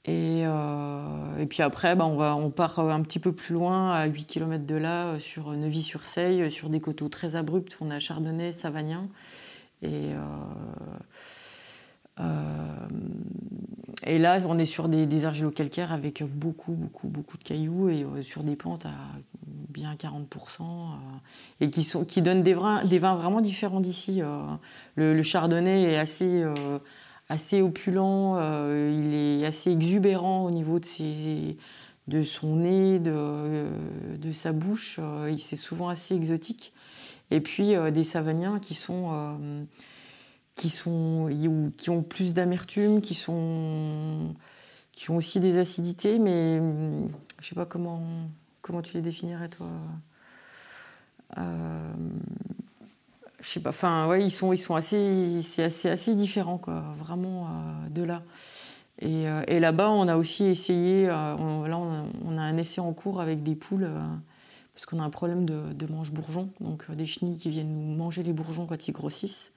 Et, euh, et, puis après, bah, on, va, on part un petit peu plus loin, à 8 km de là, euh, sur Neuvy-sur-Seille, sur des coteaux très abrupts. On a Chardonnay, Savagnin. Et, là, on est sur des, des argilo-calcaires avec beaucoup, beaucoup, beaucoup de cailloux et sur des plantes à bien 40%, et qui, sont, qui donnent des vins, des vins vraiment différents d'ici. le, le, chardonnay est assez assez opulent, il est assez exubérant au niveau de, ses, de son nez, de, de sa bouche. c'est souvent assez exotique. Et puis des savaniens qui sont, qui, sont, qui ont plus d'amertume, qui qui ont aussi des acidités, mais je sais pas comment, comment tu les définirais toi? Euh, je sais pas, enfin ouais, ils sont, ils sont assez, c'est assez, différent quoi, vraiment euh, de là. Et, euh, et là-bas, on a aussi essayé, là on a, un essai en cours avec des poules parce qu'on a un problème de, mange-bourgeons, donc des chenilles qui viennent nous manger les bourgeons quand ils grossissent.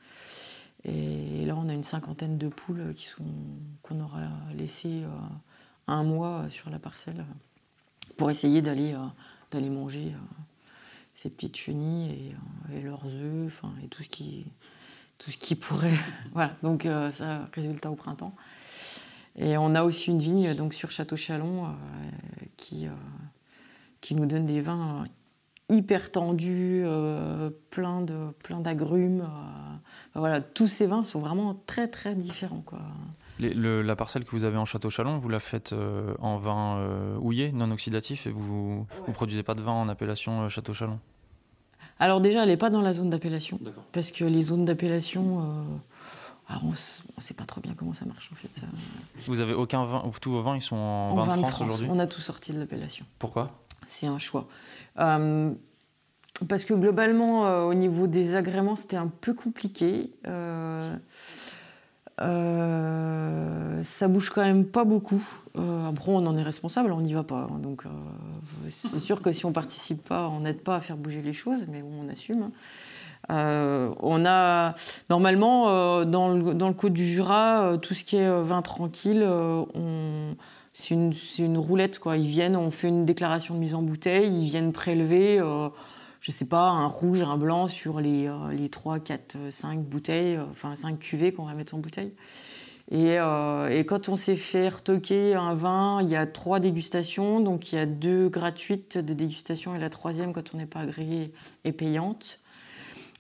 Et là, on a une cinquantaine de poules qu'on aura laissées un mois sur la parcelle pour essayer d'aller d'aller manger ces petites chenilles et, leurs œufs, enfin, et tout ce qui, tout ce qui pourrait. voilà, donc euh, ça, résultat au printemps. Et on a aussi une vigne donc sur Château Chalon euh, qui, euh, qui nous donne des vins hyper tendus, plein de plein d'agrumes. voilà, tous ces vins sont vraiment très très différents quoi. La parcelle que vous avez en Château Chalon, vous la faites en vin houillé, non oxydatif, et vous ne produisez pas de vin en appellation Château Chalon alors déjà, elle n'est pas dans la zone d'appellation. Parce que les zones d'appellation, euh, on ne sait pas trop bien comment ça marche en fait. Vous avez aucun vin, tous vos vins, ils sont en, vin, de France, aujourd'hui? On a tout sorti de l'appellation. Pourquoi? C'est un choix. Euh, parce que globalement, euh, au niveau des agréments, c'était un peu compliqué. Euh, ça bouge quand même pas beaucoup. Euh, après, on en est responsable, on n'y va pas. Hein. donc, euh, c'est sûr que si on participe pas, on n'aide pas à faire bouger les choses, mais on assume. On a normalement dans le, dans, Côte du Jura, tout ce qui est vin tranquille, c'est une, une, roulette. Quoi. Ils viennent, on fait une déclaration de mise en bouteille, ils viennent prélever je sais pas, un rouge, un blanc sur les, euh, les 3, 4, 5 bouteilles, euh, enfin 5 cuvées qu'on va mettre en bouteille. Et, euh, et, quand on s'est fait retoquer un vin, il y a trois dégustations. Donc il y a deux gratuites de dégustation et la troisième, quand on n'est pas agréé, est payante.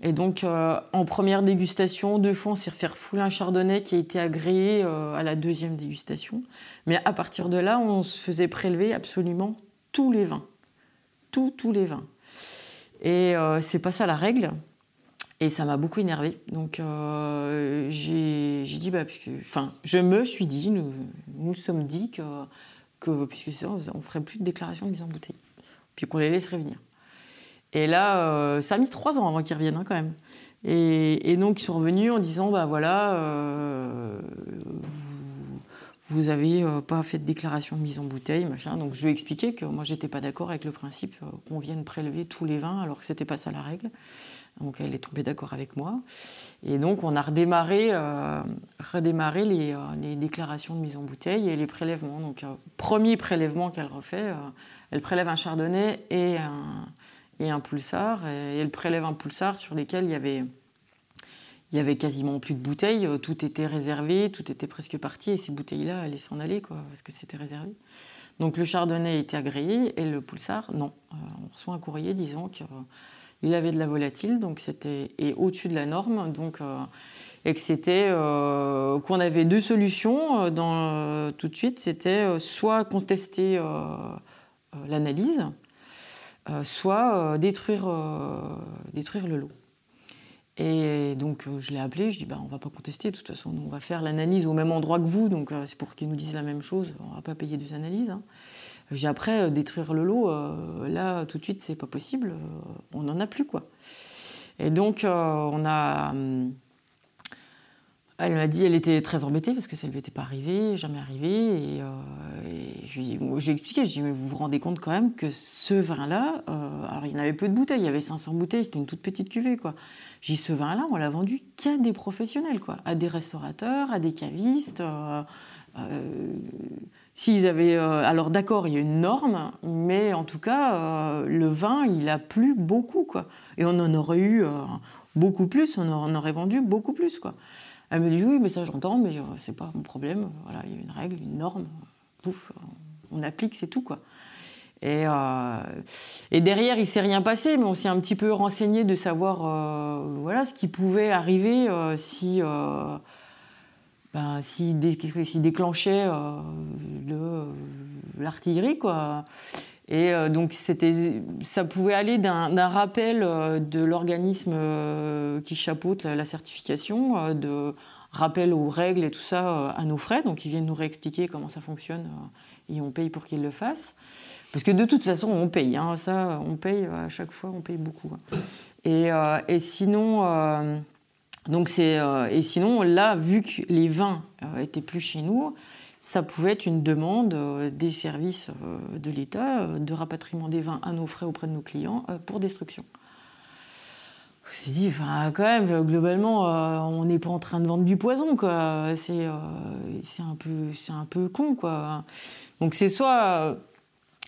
Et donc en première dégustation, deux fois, on s'est fait refouler un chardonnay qui a été agréé à la deuxième dégustation. Mais à partir de là, on se faisait prélever absolument tous les vins. Tous, tous les vins. Et euh, c'est pas ça la règle. Et ça m'a beaucoup énervé. Donc euh, j'ai dit, bah, puisque, enfin, je me suis dit, nous nous sommes dit que, que puisque ça, on ferait plus de déclaration de mise en bouteille, puis qu'on les laisserait venir. Et là, euh, ça a mis trois ans avant qu'ils reviennent hein, quand même. Et, et, donc ils sont revenus en disant, bah voilà, vous avez euh, pas fait de déclaration de mise en bouteille, machin. Donc je lui ai expliqué que moi j'étais pas d'accord avec le principe euh, qu'on vienne prélever tous les vins alors que c'était pas ça la règle. Donc elle est tombée d'accord avec moi. Et donc on a redémarré, euh, redémarré les, les, déclarations de mise en bouteille et les prélèvements. Donc premier prélèvement qu'elle refait, elle prélève un chardonnay et un, et un pulsar. Et elle prélève un pulsar sur lesquels il y avait il y avait quasiment plus de bouteilles, euh, tout était réservé, tout était presque parti, et ces bouteilles-là allaient s'en aller, quoi, parce que c'était réservé. Donc le chardonnay était agréé, et le pulsar, non. Euh, on reçoit un courrier disant qu'il avait de la volatile, donc c'était et au-dessus de la norme, donc euh, et que c'était qu'on avait deux solutions dans, tout de suite, c'était soit contester l'analyse, soit détruire, détruire le lot. Et donc euh, je l'ai appelé, je dis bah, on va pas contester, de toute façon on va faire l'analyse au même endroit que vous, donc euh, c'est pour qu'ils nous disent la même chose, on va pas payer deux analyses. Hein. J'ai après euh, détruire le lot, là tout de suite c'est pas possible, on n'en a plus quoi. Et donc on a hum, elle m'a dit, elle était très embêtée parce que ça lui était pas arrivé, jamais arrivé. Et, euh, je lui ai expliqué, je lui ai dit, mais vous vous rendez compte quand même que ce vin-là, euh, alors il y en avait peu de bouteilles, il y avait 500 bouteilles, c'était une toute petite cuvée, quoi. J'ai dit, ce vin-là, on l'a vendu qu'à des professionnels, quoi, à des restaurateurs, à des cavistes. Euh, s'ils avaient, alors d'accord, il y a une norme, mais en tout cas, le vin, il a plu beaucoup, quoi. Et on en aurait eu beaucoup plus, on en aurait vendu beaucoup plus, quoi. Elle me dit oui, mais ça j'entends, mais euh, c'est pas mon problème. Voilà, il y a une règle, une norme, pouf, on applique, c'est tout quoi. Et, euh, et, derrière, il s'est rien passé, mais on s'est un petit peu renseigné de savoir euh, voilà, ce qui pouvait arriver si, ben, déclenchait l'artillerie, quoi. Et donc c'était, ça pouvait aller d'un rappel de l'organisme qui chapeaute la, certification, de rappel aux règles et tout ça à nos frais. Donc ils viennent nous réexpliquer comment ça fonctionne et on paye pour qu'ils le fassent. Parce que de toute façon, on paye. Hein, ça, on paye à chaque fois, on paye beaucoup. Hein. Et, euh, et, sinon, euh, donc euh, et sinon, là, vu que les vins étaient plus chez nous, ça pouvait être une demande des services de l'État de rapatriement des vins à nos frais auprès de nos clients pour destruction. On s'est dit, enfin, quand même, globalement, on n'est pas en train de vendre du poison, quoi. C'est, un peu, un peu con, quoi. Donc c'est soit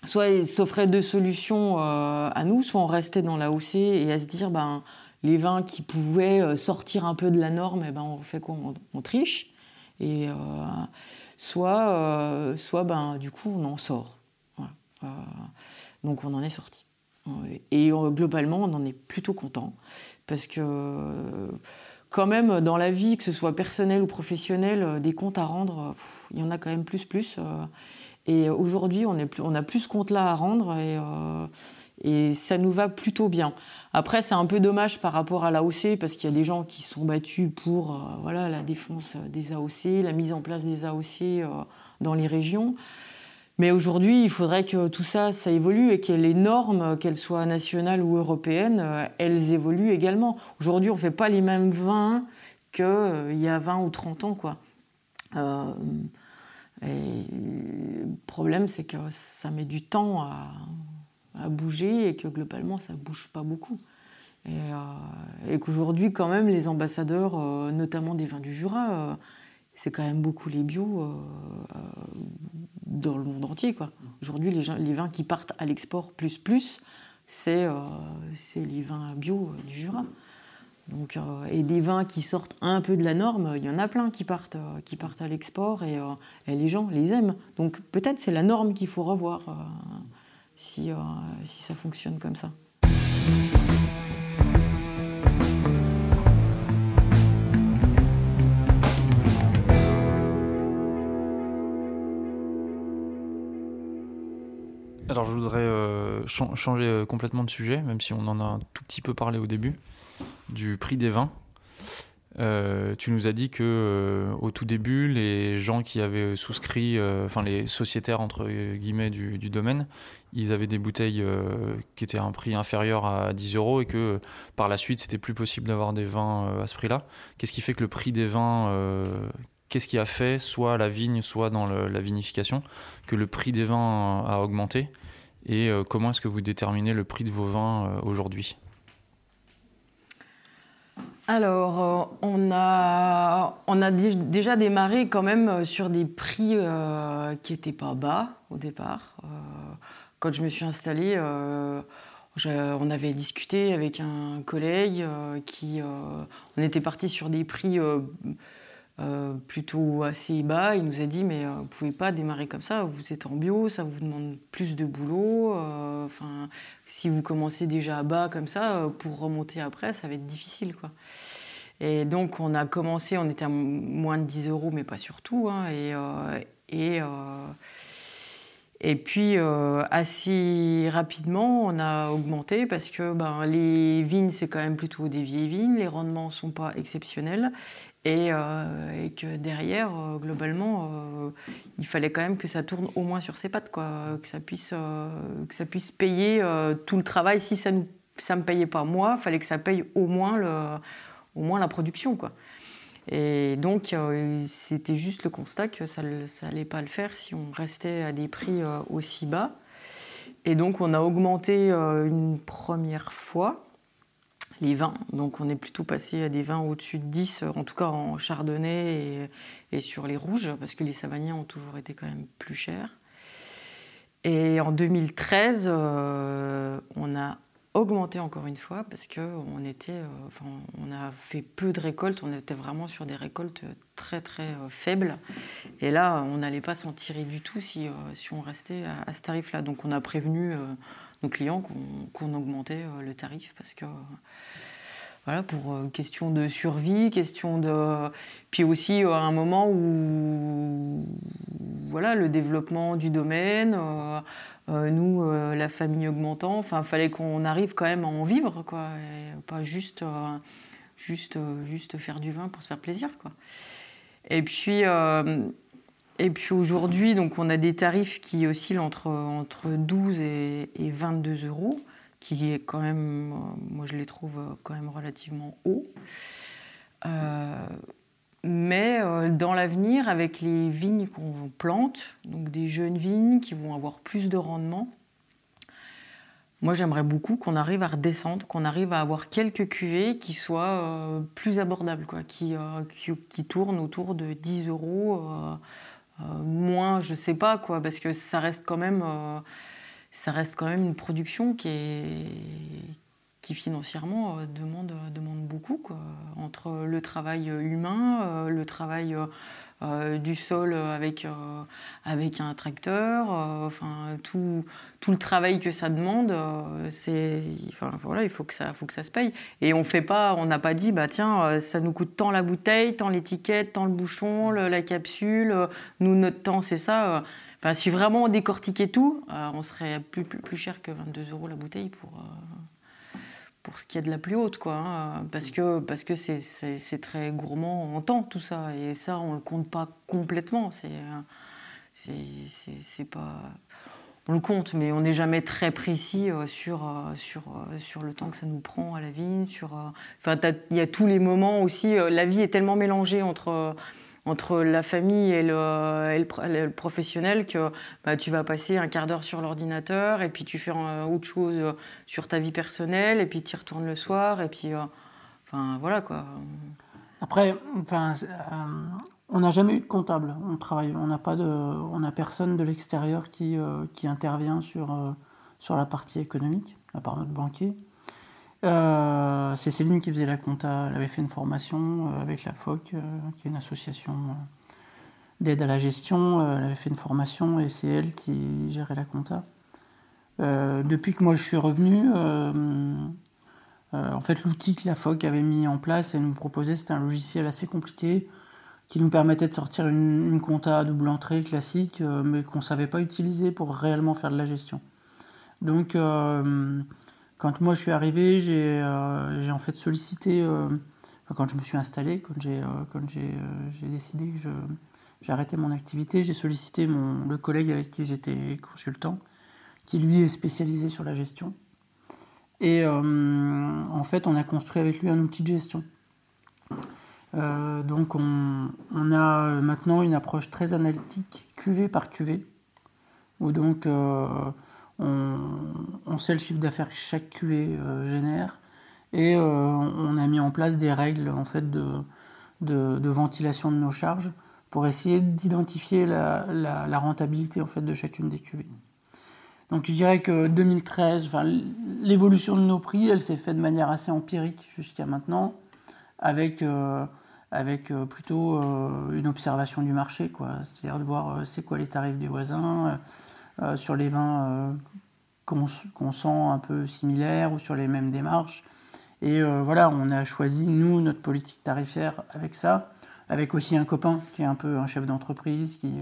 soit il s'offrait deux solutions euh, à nous, soit on restait dans la OC et à se dire ben, les vins qui pouvaient euh, sortir un peu de la norme, eh ben, on fait quoi? On, triche. Et euh, soit, soit ben, du coup, on en sort. donc on en est sorti. Et globalement, on en est plutôt content. Parce que quand même, dans la vie, que ce soit personnel ou professionnel, des comptes à rendre, il y en a quand même plus, plus. Et aujourd'hui, on, on a plus ce compte-là à rendre et, euh, et, ça nous va plutôt bien. Après, c'est un peu dommage par rapport à l'AOC parce qu'il y a des gens qui sont battus pour euh, voilà, la défense des AOC, la mise en place des AOC euh, dans les régions. Mais aujourd'hui, il faudrait que tout ça, ça évolue et que les normes, qu'elles soient nationales ou européennes, elles évoluent également. Aujourd'hui, on ne fait pas les mêmes vins qu'il y a 20 ou 30 ans. Quoi. Le problème, c'est que ça met du temps à, bouger et que globalement, ça bouge pas beaucoup. Et, euh, qu'aujourd'hui, quand même, les ambassadeurs, euh, notamment des vins du Jura, euh, c'est quand même beaucoup les bio dans le monde entier. Aujourd'hui, les, les, vins qui partent à l'export plus plus, c'est les vins bio du Jura. Donc, et des vins qui sortent un peu de la norme, il y en a plein qui partent, qui partent à l'export et, les gens les aiment. Donc peut-être c'est la norme qu'il faut revoir si, si ça fonctionne comme ça. Alors je voudrais changer complètement de sujet, même si on en a un tout petit peu parlé au début du prix des vins. Euh, tu nous as dit que euh, au tout début, les gens qui avaient souscrit, euh, enfin les sociétaires entre guillemets du, domaine, ils avaient des bouteilles qui étaient à un prix inférieur à 10 euros et que par la suite, c'était plus possible d'avoir des vins à ce prix-là. Qu'est-ce qui fait que le prix des vins, qu'est-ce qui a fait, soit à la vigne, soit dans la vinification, que le prix des vins a augmenté? Et comment est-ce que vous déterminez le prix de vos vins aujourd'hui? Alors, euh, on, a, déjà démarré quand même euh, sur des prix euh, qui n'étaient pas bas au départ. quand je me suis installée, on avait discuté avec un collègue qui. on était parti sur des prix euh, plutôt assez bas. Il nous a dit mais euh, vous pouvez pas démarrer comme ça, vous êtes en bio, ça vous demande plus de boulot. Euh, enfin, si vous commencez déjà à bas comme ça, pour remonter après, ça va être difficile quoi. Et donc on a commencé, on était à moins de 10 euros, mais pas surtout. Hein, et, et, et puis assez rapidement, on a augmenté parce que ben, les vignes, c'est quand même plutôt des vieilles vignes, les rendements ne sont pas exceptionnels. Euh, et, que derrière, euh, globalement, euh, il fallait quand même que ça tourne au moins sur ses pattes, quoi, que ça puisse, que ça puisse payer tout le travail. Si ça ne ça me payait pas moi, il fallait que ça paye au moins, le, au moins la production, quoi. Et donc, c'était juste le constat que ça n'allait pas le faire si on restait à des prix aussi bas. Et donc, on a augmenté une première fois les vins. Donc on est plutôt passé à des vins au-dessus de 10, en tout cas en chardonnay et, sur les rouges, parce que les savagniens ont toujours été quand même plus chers. Et en 2013, euh, on a augmenté encore une fois parce qu'on était, euh, enfin, on a fait peu de récoltes, on était vraiment sur des récoltes très très euh, faibles. Et là, on n'allait pas s'en tirer du tout si, si on restait à, ce tarif-là. Donc on a prévenu nos clients qu'on augmentait le tarif parce que voilà, pour question de survie, question de. Puis aussi à un moment où, voilà, le développement du domaine, nous, la famille augmentant, enfin, fallait qu'on arrive quand même à en vivre, quoi, et pas juste, juste, juste faire du vin pour se faire plaisir, quoi. Et puis, et puis aujourd'hui, donc on a des tarifs qui oscillent entre, entre 12 et, 22 euros, qui est quand même, euh, moi je les trouve euh, quand même relativement hauts. Euh, mais dans l'avenir, avec les vignes qu'on plante, donc des jeunes vignes qui vont avoir plus de rendement, moi j'aimerais beaucoup qu'on arrive à redescendre, qu'on arrive à avoir quelques cuvées qui soient plus abordables, quoi, qui, qui, qui, tournent autour de 10 euros moins, je sais pas quoi, parce que ça reste quand même, euh, ça reste quand même une production qui est qui financièrement euh, demande, demande beaucoup, quoi. entre le travail humain, le travail euh, du sol avec, euh, avec un tracteur, euh, enfin tout, tout le travail que ça demande, c'est, enfin, voilà, il faut que, ça, faut que ça se paye. Et on fait pas, on n'a pas dit, bah tiens, ça nous coûte tant la bouteille, tant l'étiquette, tant le bouchon, la capsule, nous notre temps c'est ça. Enfin, si vraiment on décortiquait tout, on serait plus, plus, cher que 22 euros la bouteille pour, pour ce qui est de la plus haute, quoi. Hein, parce que parce que c'est très gourmand en temps tout ça, et ça on le compte pas complètement. C'est c'est pas on le compte, mais on n'est jamais très précis euh, sur, euh, sur, euh, sur le temps que ça nous prend à la vigne. Sur, enfin, il y a tous les moments aussi. La vie est tellement mélangée entre entre la famille et le, professionnel que bah, tu vas passer un quart d'heure sur l'ordinateur et puis tu fais euh, autre chose euh, sur ta vie personnelle et puis tu y retournes le soir et puis euh, voilà quoi. Après, enfin, on n'a jamais eu de comptable. On travaille, on n'a pas de, on a personne de l'extérieur qui, qui intervient sur sur la partie économique, à part notre banquier. Euh, c'est Céline qui faisait la compta. Elle avait fait une formation euh, avec la FOC, euh, qui est une association d'aide à la gestion. elle avait fait une formation et c'est elle qui gérait la compta. depuis que moi je suis revenu, en fait, l'outil que la FOC avait mis en place et nous proposait, c'était un logiciel assez compliqué qui nous permettait de sortir une, une compta à double entrée classique, mais qu'on ne savait pas utiliser pour réellement faire de la gestion. Donc, quand moi je suis arrivé, j'ai euh, en fait sollicité, euh, quand je me suis installé, quand j'ai euh, décidé que j'arrêtais mon activité, j'ai sollicité le collègue avec qui j'étais consultant, qui lui est spécialisé sur la gestion. Et en fait, on a construit avec lui un outil de gestion. donc on, on, a maintenant une approche très analytique, cuvée par cuvée, où donc on, sait le chiffre d'affaires que chaque QV euh, génère et euh, on a mis en place des règles en fait de, ventilation de nos charges pour essayer d'identifier la, rentabilité en fait de chacune des cuvées. Donc je dirais que 2013, l'évolution de nos prix, elle s'est faite de manière assez empirique jusqu'à maintenant, avec, euh, plutôt une observation du marché, quoi. C'est-à-dire de voir c'est quoi les tarifs des voisins, euh, sur les vins euh, qu'on sent un peu similaires ou sur les mêmes démarches. Et euh, voilà, on a choisi, nous, notre politique tarifaire avec ça, avec aussi un copain qui est un peu un chef d'entreprise, qui,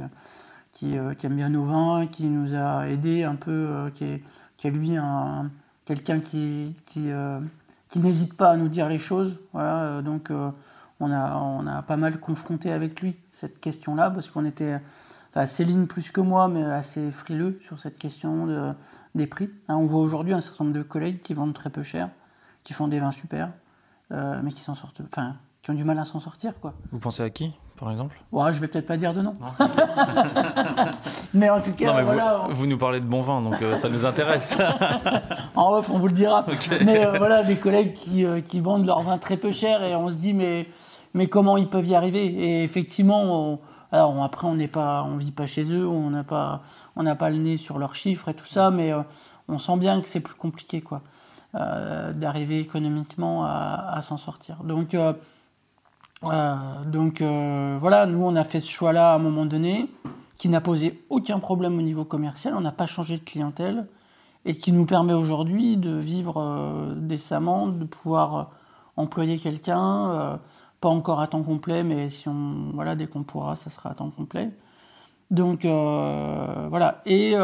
qui, aime bien nos vins, qui nous a aidé un peu, qui, est, qui lui un, quelqu'un qui, qui, qui n'hésite pas à nous dire les choses. Voilà, donc on, a, on a pas mal confronté avec lui cette question-là, parce qu'on était Céline plus que moi, mais assez frileux sur cette question de, des prix. Hein, on voit aujourd'hui un certain nombre de collègues qui vendent très peu cher, qui font des vins super, euh, mais qui s'en sortent, enfin, qui ont du mal à s'en sortir, quoi. Vous pensez à qui, par exemple? Ouais, je vais peut-être pas dire de nom. mais en tout cas, voilà. Vous, nous parlez de bon vin, donc euh, ça nous intéresse. en off, on vous le dira. Mais euh, voilà, des collègues qui, qui, vendent leur vin très peu cher et on se dit, mais, mais comment ils peuvent y arriver? Et effectivement, on, alors après, on n'est pas, on vit pas chez eux, on n'a pas, on n'a pas le nez sur leurs chiffres et tout ça, mais euh, on sent bien que c'est plus compliqué, quoi, euh, d'arriver économiquement à, s'en sortir. Donc, euh, donc voilà, nous on a fait ce choix-là à un moment donné, qui n'a posé aucun problème au niveau commercial, on n'a pas changé de clientèle et qui nous permet aujourd'hui de vivre décemment, de pouvoir employer quelqu'un, pas encore à temps complet, mais si on, voilà, dès qu'on pourra, ça sera à temps complet. Donc voilà. Et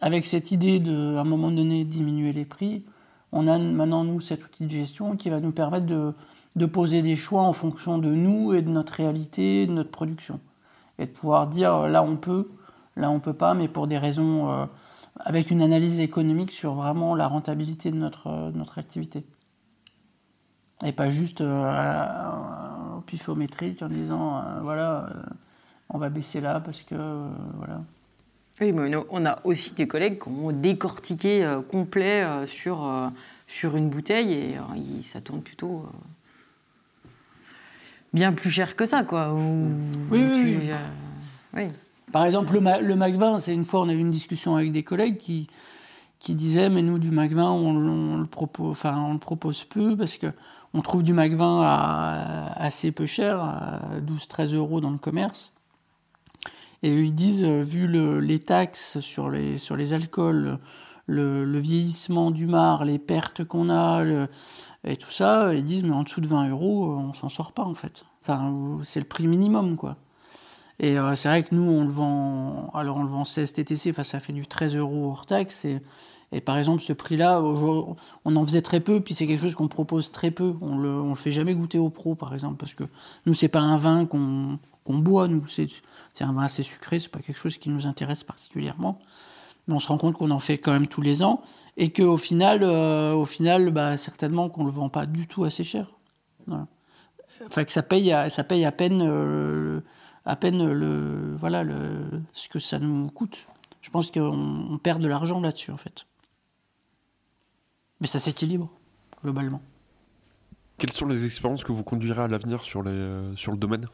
avec cette idée de, à un moment donné, diminuer les prix, on a maintenant, nous, cet outil de gestion qui va nous permettre de, poser des choix en fonction de nous et de notre réalité, de notre production. Et de pouvoir dire, là, on peut, là, on peut pas, mais pour des raisons, euh, avec une analyse économique sur vraiment la rentabilité de euh, notre activité. Et pas juste euh, au pifométrique en disant, voilà, on va baisser là parce que, voilà. Oui, mais on a aussi des collègues qui ont décortiqué euh, complet euh, sur, euh, sur une bouteille et ça tourne plutôt bien plus cher que ça, quoi. oui, oui, Par exemple, le, le MAC20, c'est une fois, on a eu une discussion avec des collègues qui, qui disaient, mais nous, du MAC20, on, le, propose, enfin, on le propose peu parce que on trouve du MAC20 à, assez peu cher, à 12-13 euros dans le commerce. Et ils disent, euh, vu les taxes sur les, sur les alcools, le, vieillissement du mar, les pertes qu'on a, et tout ça, ils disent, mais en dessous de 20 euros, euh, on s'en sort pas en fait. Enfin, c'est le prix minimum, quoi. Et euh, c'est vrai que nous, on le vend, alors on le vend 16 TTC, enfin, ça fait du 13 euros hors taxe. Et par exemple, ce prix-là, on en faisait très peu, puis c'est quelque chose qu'on propose très peu. On le, on le fait jamais goûter aux pros, par exemple, parce que nous, c'est pas un vin qu'on qu'on boit, nous. C'est un vin assez sucré, c'est pas quelque chose qui nous intéresse particulièrement. Mais on se rend compte qu'on en fait quand même tous les ans et qu'au final, euh, au final bah, certainement qu'on le vend pas du tout assez cher. Enfin, que ça paye, à, ça paye à peine, euh, à peine le, voilà, le, ce que ça nous coûte. Je pense qu'on perd de l'argent là-dessus, en fait. Mais ça s'équilibre, globalement. Quelles sont les expériences que vous conduirez à l'avenir sur, les, euh, sur le domaine?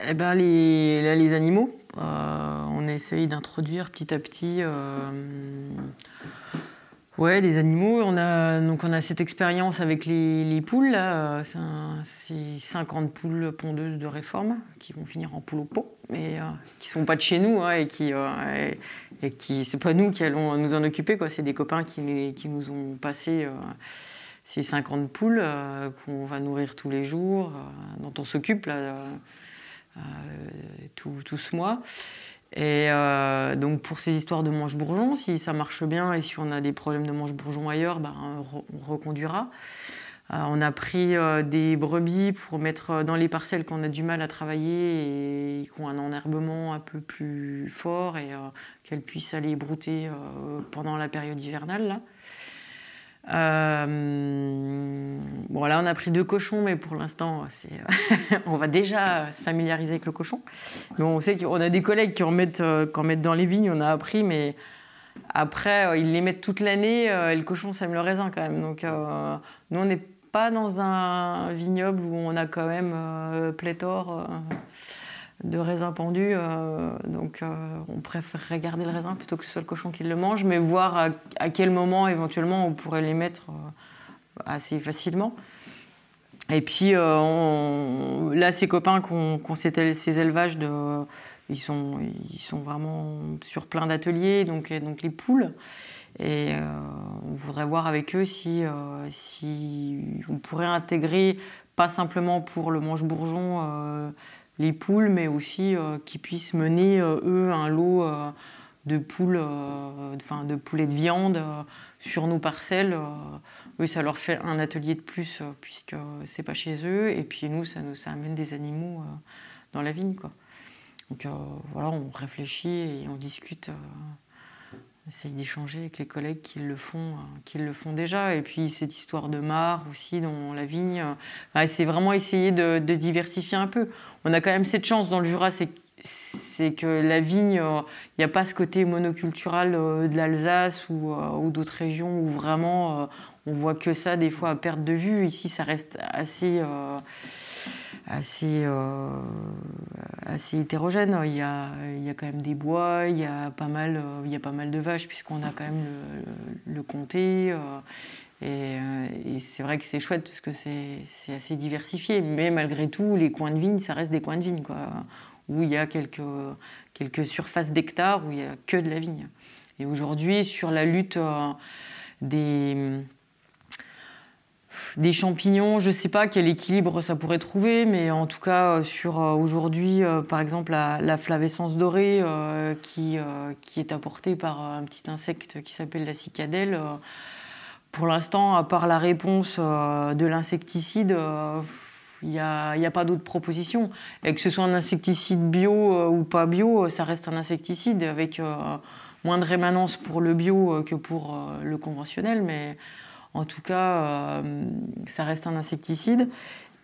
Eh ben, les, là, les animaux, euh, on essaye d'introduire petit à petit euh, ouais, des animaux. On a, donc on a cette expérience avec les, poules. C'est 50 poules pondeuses de réforme qui vont finir en poules au pot, mais euh, qui sont pas de chez nous hein, et qui, et, qui c'est pas nous qui allons nous en occuper. C'est des copains qui, nous ont passé ces 50 poules qu'on va nourrir tous les jours, dont on s'occupe. euh, tout, ce mois. Et euh, donc pour ces histoires de manche-bourgeon, si ça marche bien et si on a des problèmes de manche-bourgeon ailleurs, ben, on reconduira. Euh, on a pris des brebis pour mettre dans les parcelles qu'on a du mal à travailler et qui ont un enherbement un peu plus fort et qu'elles puissent aller brouter pendant la période hivernale. Là. Euh, bon, là, on a pris deux cochons, mais pour l'instant, on va déjà se familiariser avec le cochon. On sait qu'on a des collègues qui en, mettent, euh, qui en mettent dans les vignes, on a appris, mais après, euh, ils les mettent toute l'année et le cochon sème le raisin quand même. Donc, nous, on n'est pas dans un vignoble où on a quand même pléthore de raisins pendus. Euh, donc euh, on préférerait garder le raisin plutôt que ce soit le cochon qui le mange, mais voir à, quel moment éventuellement on pourrait les mettre euh, assez facilement. Et puis là, ces copains qui ont, ces élevages, de, ils, sont, ils sont vraiment sur plein d'ateliers, donc, donc les poules. Et on voudrait voir avec eux si, si on pourrait intégrer, pas simplement pour le mange-bourgeon, les poules, mais aussi euh, qu'ils puissent mener, euh, eux, un lot euh, de poules, enfin de poulets de viande sur nos parcelles. eux, ça leur fait un atelier de plus puisque c'est pas chez eux. Et puis nous, ça nous ça amène des animaux dans la vigne, quoi. Donc voilà, on réfléchit et on discute essaye d'échanger avec les collègues qui le font, euh, qui le font déjà. Et puis cette histoire de mar aussi dans la vigne, euh, c'est vraiment essayer de, diversifier un peu. On a quand même cette chance dans le Jura, c'est que la vigne, il euh, n'y a pas ce côté monocultural de l'Alsace ou, ou d'autres régions où vraiment on voit que ça des fois à perte de vue. Ici, ça reste assez assez, euh, assez hétérogène. Il y, a, il y a quand même des bois, il y a pas mal, euh, il y a pas mal de vaches, puisqu'on a quand même le, comté. Euh, et, c'est vrai que c'est chouette parce que c'est assez diversifié. Mais malgré tout, les coins de vigne, ça reste des coins de vigne, quoi, où il y a quelques, quelques surfaces d'hectares où il n'y a que de la vigne. Et aujourd'hui, sur la lutte des des champignons, je ne sais pas quel équilibre ça pourrait trouver, mais en tout cas, sur aujourd'hui, par exemple, la, flavescence dorée qui, est apportée par un petit insecte qui s'appelle la cicadelle, pour l'instant, à part la réponse de l'insecticide, il n'y a, pas d'autres propositions. Et que ce soit un insecticide bio ou pas bio, ça reste un insecticide avec moins de rémanence pour le bio que pour le conventionnel, en tout cas, euh, ça reste un insecticide.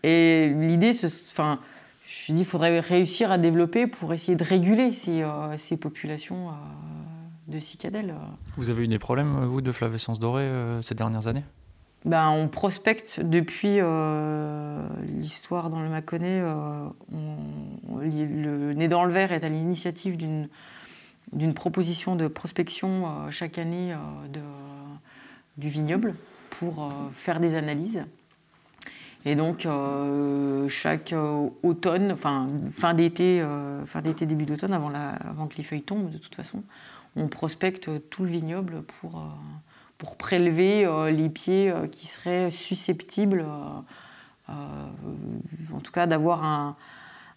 Et l'idée, enfin, je dis, il faudrait réussir à développer pour essayer de réguler ces, euh, ces populations euh, de cicadelles. Vous avez eu des problèmes, vous, de flavescence dorée ces dernières années? Ben, on prospecte depuis l'histoire dans le Mâconnais. le Nez dans le verre est à l'initiative d'une proposition de prospection chaque année de, du vignoble pour euh, faire des analyses. Et donc, euh, chaque euh, automne, enfin fin d'été, fin d'été début d'automne, avant, avant que les feuilles tombent, de toute façon, on prospecte tout le vignoble pour, pour prélever les pieds qui seraient susceptibles, en tout cas, d'avoir un,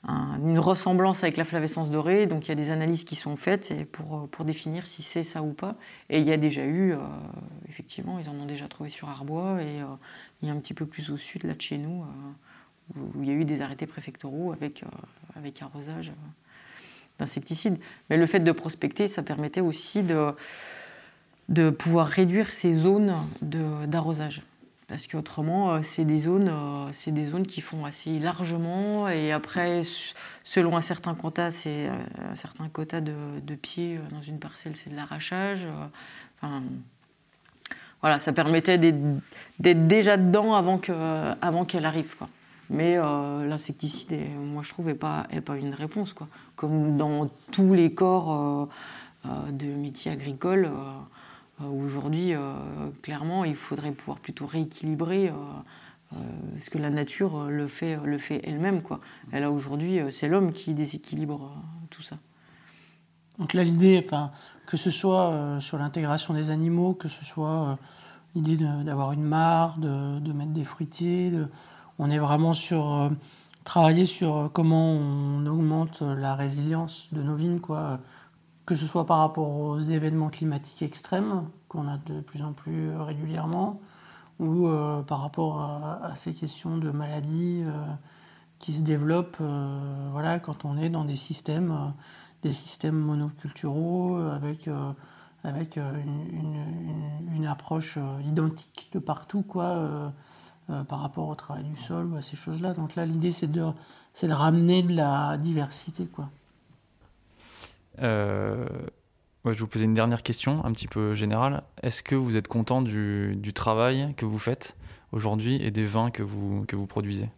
une ressemblance avec la flavescence dorée. Donc il y a des analyses qui sont faites pour, pour définir si c'est ça ou pas. Et il y a déjà eu, euh, effectivement, ils en ont déjà trouvé sur Arbois et euh, il y a un petit peu plus au sud, là de chez nous, euh, où, il y a eu des arrêtés préfectoraux avec, arrosage d'insecticides. Mais le fait de prospecter, ça permettait aussi de pouvoir réduire ces zones d'arrosage parce qu'autrement, euh, c'est des, zones, euh, des zones qui font assez largement. Et après, selon un certain quota, c'est euh, un certain quota de, pieds dans une parcelle, c'est de l'arrachage. Enfin, voilà, ça permettait d'être déjà dedans avant, que, avant qu'elle arrive. Mais l'insecticide, moi je trouve, n'est pas, pas une réponse. Quoi. Comme dans tous les corps de métiers agricoles, euh, aujourd'hui, euh, clairement, il faudrait pouvoir plutôt rééquilibrer euh, ce que la nature le fait, le fait elle-même. Quoi. Et là, aujourd'hui, c'est l'homme qui déséquilibre tout ça. Donc là, l'idée, enfin, que ce soit sur l'intégration des animaux, que ce soit l'idée d'avoir une mare, de, de, mettre des fruitiers, on est vraiment sur travailler sur comment on augmente la résilience de nos vignes, quoi que ce soit par rapport aux événements climatiques extrêmes qu'on a de plus en plus régulièrement, ou euh, par rapport à, ces questions de maladies euh, qui se développent euh, voilà, quand on est dans des systèmes, des systèmes monoculturaux avec, avec une, approche identique de partout quoi, par rapport au travail du sol ou à ces choses-là. Donc là, l'idée, c'est de, de ramener de la diversité. quoi. Euh, je vous posais une dernière question, un petit peu générale. Est-ce que vous êtes content du, travail que vous faites aujourd'hui et des vins que vous, que vous produisez?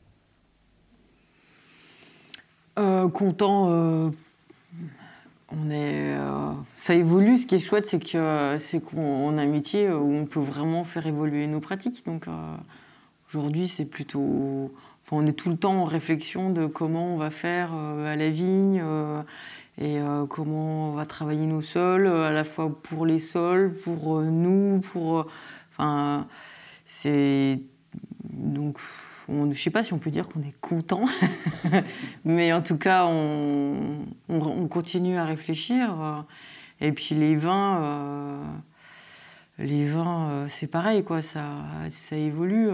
Euh, Content. Euh, on est, ça évolue. Ce qui est chouette, c'est qu'on a un métier où on peut vraiment faire évoluer nos pratiques. Donc aujourd'hui, c'est plutôt. on est tout le temps en réflexion de comment on va faire à la vigne et euh, comment on va travailler nos sols, euh, à la fois pour les sols, pour euh, nous, pour. Enfin, c'est. Donc, je ne sais pas si on peut dire qu'on est content, mais en tout cas, on, on, continue à réfléchir. Et puis les vins, les vins, c'est pareil, quoi, ça, ça évolue.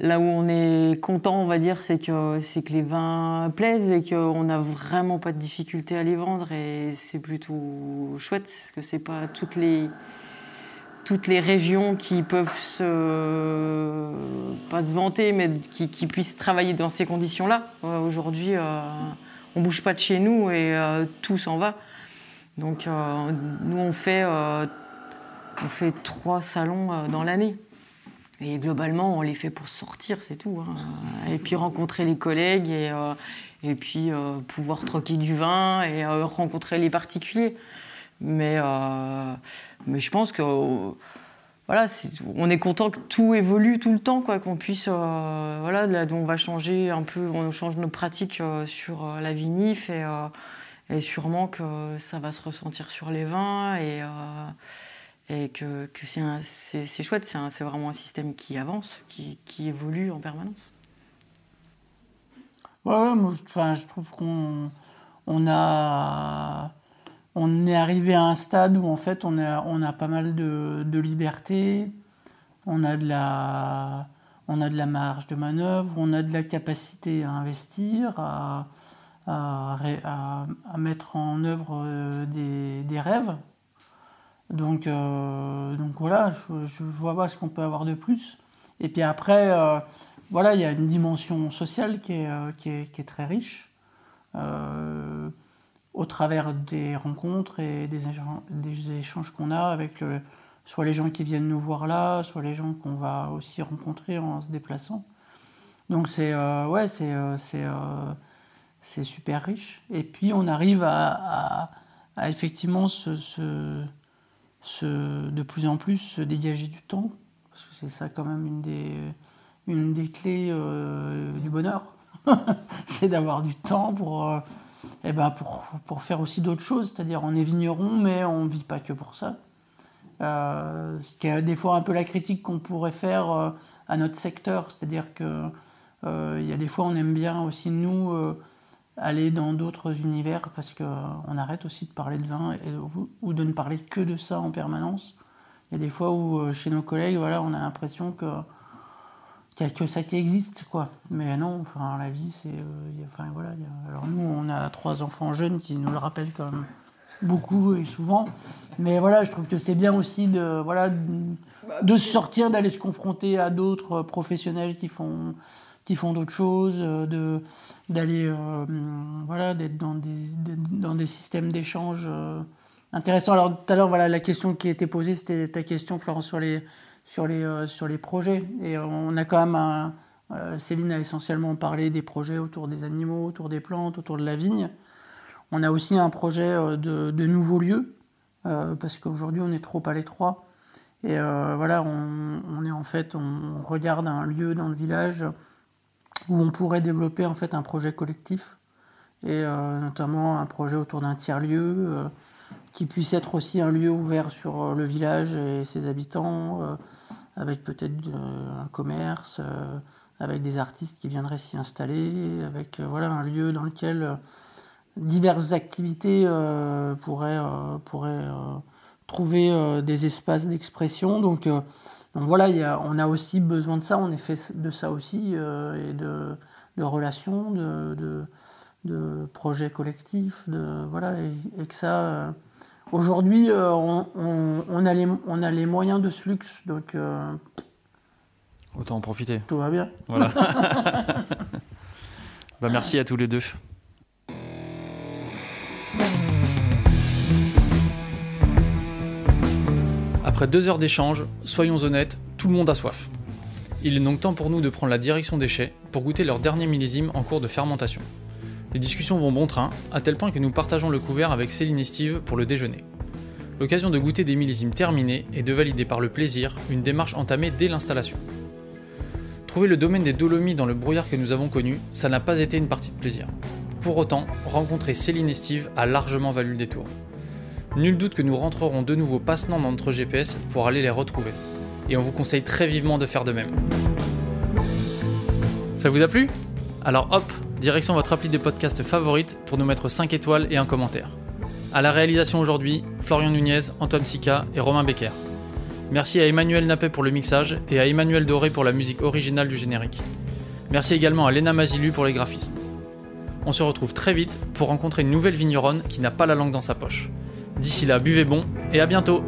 Là où on est content, on va dire, c'est que, c'est que les vins plaisent et qu'on n'a vraiment pas de difficulté à les vendre. Et c'est plutôt chouette, parce que c'est pas toutes les, toutes les régions qui peuvent se, pas se vanter, mais qui, puissent travailler dans ces conditions-là. Euh, aujourd'hui, euh, on bouge pas de chez nous et euh, tout s'en va. Donc nous, on fait, on fait trois salons dans l'année. Et globalement, on les fait pour sortir, c'est tout. Hein. Et puis rencontrer les collègues et, euh, et puis euh, pouvoir troquer du vin et euh, rencontrer les particuliers. Mais, mais je pense que voilà, on est content que tout évolue tout le temps, quoi, qu'on puisse, voilà, là, on va changer un peu, on change nos pratiques sur la vinif et, et, sûrement que ça va se ressentir sur les vins et et que, que c'est chouette, c'est vraiment un système qui avance, qui, qui évolue en permanence. Ouais, moi, enfin, je trouve qu'on on a on est arrivé à un stade où en fait on a, on a pas mal de, de liberté, on a de la on a de la marge de manœuvre, on a de la capacité à investir, à, à, à, mettre en œuvre euh, des, des rêves. Donc, euh, donc voilà, je ne vois pas ce qu'on peut avoir de plus. Et puis après, euh, voilà, il y a une dimension sociale qui est, qui est, qui est très riche, au travers des rencontres et des, échanges qu'on a avec soit les gens qui viennent nous voir là, soit les gens qu'on va aussi rencontrer en se déplaçant. Donc c'est euh, ouais, c'est euh, euh, c'est super riche. Et puis on arrive à, effectivement se, de plus en plus se dégager du temps, parce que c'est ça quand même une des, une des clés du bonheur, c'est d'avoir du temps pour, et eh ben pour, pour faire aussi d'autres choses. C'est-à-dire on est vigneron, mais on ne vit pas que pour ça. Euh, ce qui est des fois un peu la critique qu'on pourrait faire euh, à notre secteur, c'est-à-dire que euh, il y a des fois on aime bien aussi nous aller dans d'autres univers parce qu'on arrête aussi de parler de vin ou, de ne parler que de ça en permanence. Il y a des fois où chez nos collègues, voilà, on a l'impression que qu'il n'y a que ça qui existe, quoi. Mais non, enfin, la vie, c'est. enfin, voilà, alors nous, on a trois enfants jeunes qui nous le rappellent quand même beaucoup et souvent. Mais voilà, je trouve que c'est bien aussi de, voilà, de sortir, d'aller se confronter à d'autres professionnels qui font, qui font d'autres choses, de, d'aller, euh, voilà, d'être dans des, dans des systèmes d'échange euh, intéressants. Alors tout à l'heure, voilà, la question qui a été posée, c'était ta question, Florence, sur les, sur les, euh, sur les projets. Et on a quand même Céline a essentiellement parlé des projets autour des animaux, autour des plantes, autour de la vigne. On a aussi un projet euh, de, nouveaux lieux, euh, parce qu'aujourd'hui on est trop à l'étroit. Et euh, voilà, on, est en fait, on regarde un lieu dans le village où on pourrait développer en fait un projet collectif, et notamment un projet autour d'un tiers-lieu qui puisse être aussi un lieu ouvert sur le village et ses habitants, avec peut-être un commerce, avec des artistes qui viendraient s'y installer, avec voilà un lieu dans lequel diverses activités euh, pourraient, euh, euh, trouver des espaces d'expression. Donc, voilà, y a, on a aussi besoin de ça, on est fait de ça aussi, et de, de relations, de, de, projets collectifs, de, voilà, et, que ça... Aujourd'hui, on, on, a les, on a les moyens de ce luxe, donc... Autant en profiter. Tout va bien. Voilà. bah, merci à tous les deux. Après deux heures d'échange, soyons honnêtes, tout le monde a soif. Il est donc temps pour nous de prendre la direction des chais pour goûter leur dernier millésime en cours de fermentation. Les discussions vont bon train, à tel point que nous partageons le couvert avec Céline et Steve pour le déjeuner. L'occasion de goûter des millésimes terminés et de valider par le plaisir une démarche entamée dès l'installation. Trouver le domaine des Dolomies dans le brouillard que nous avons connu, ça n'a pas été une partie de plaisir. Pour autant, rencontrer Céline et Steve a largement valu le détour. Nul doute que nous rentrerons de nouveau passant dans notre GPS pour aller les retrouver. Et on vous conseille très vivement de faire de même. Ça vous a plu? Alors hop, direction votre appli de podcast favorite pour nous mettre 5 étoiles et un commentaire. À la réalisation aujourd'hui, Florian Nunez, Antoine Sica et Romain Becker. Merci à Emmanuel Nappet pour le mixage et à Emmanuel Doré pour la musique originale du générique. Merci également à Lena Mazilu pour les graphismes. On se retrouve très vite pour rencontrer une nouvelle vigneronne qui n'a pas la langue dans sa poche. D'ici là, buvez bon et à bientôt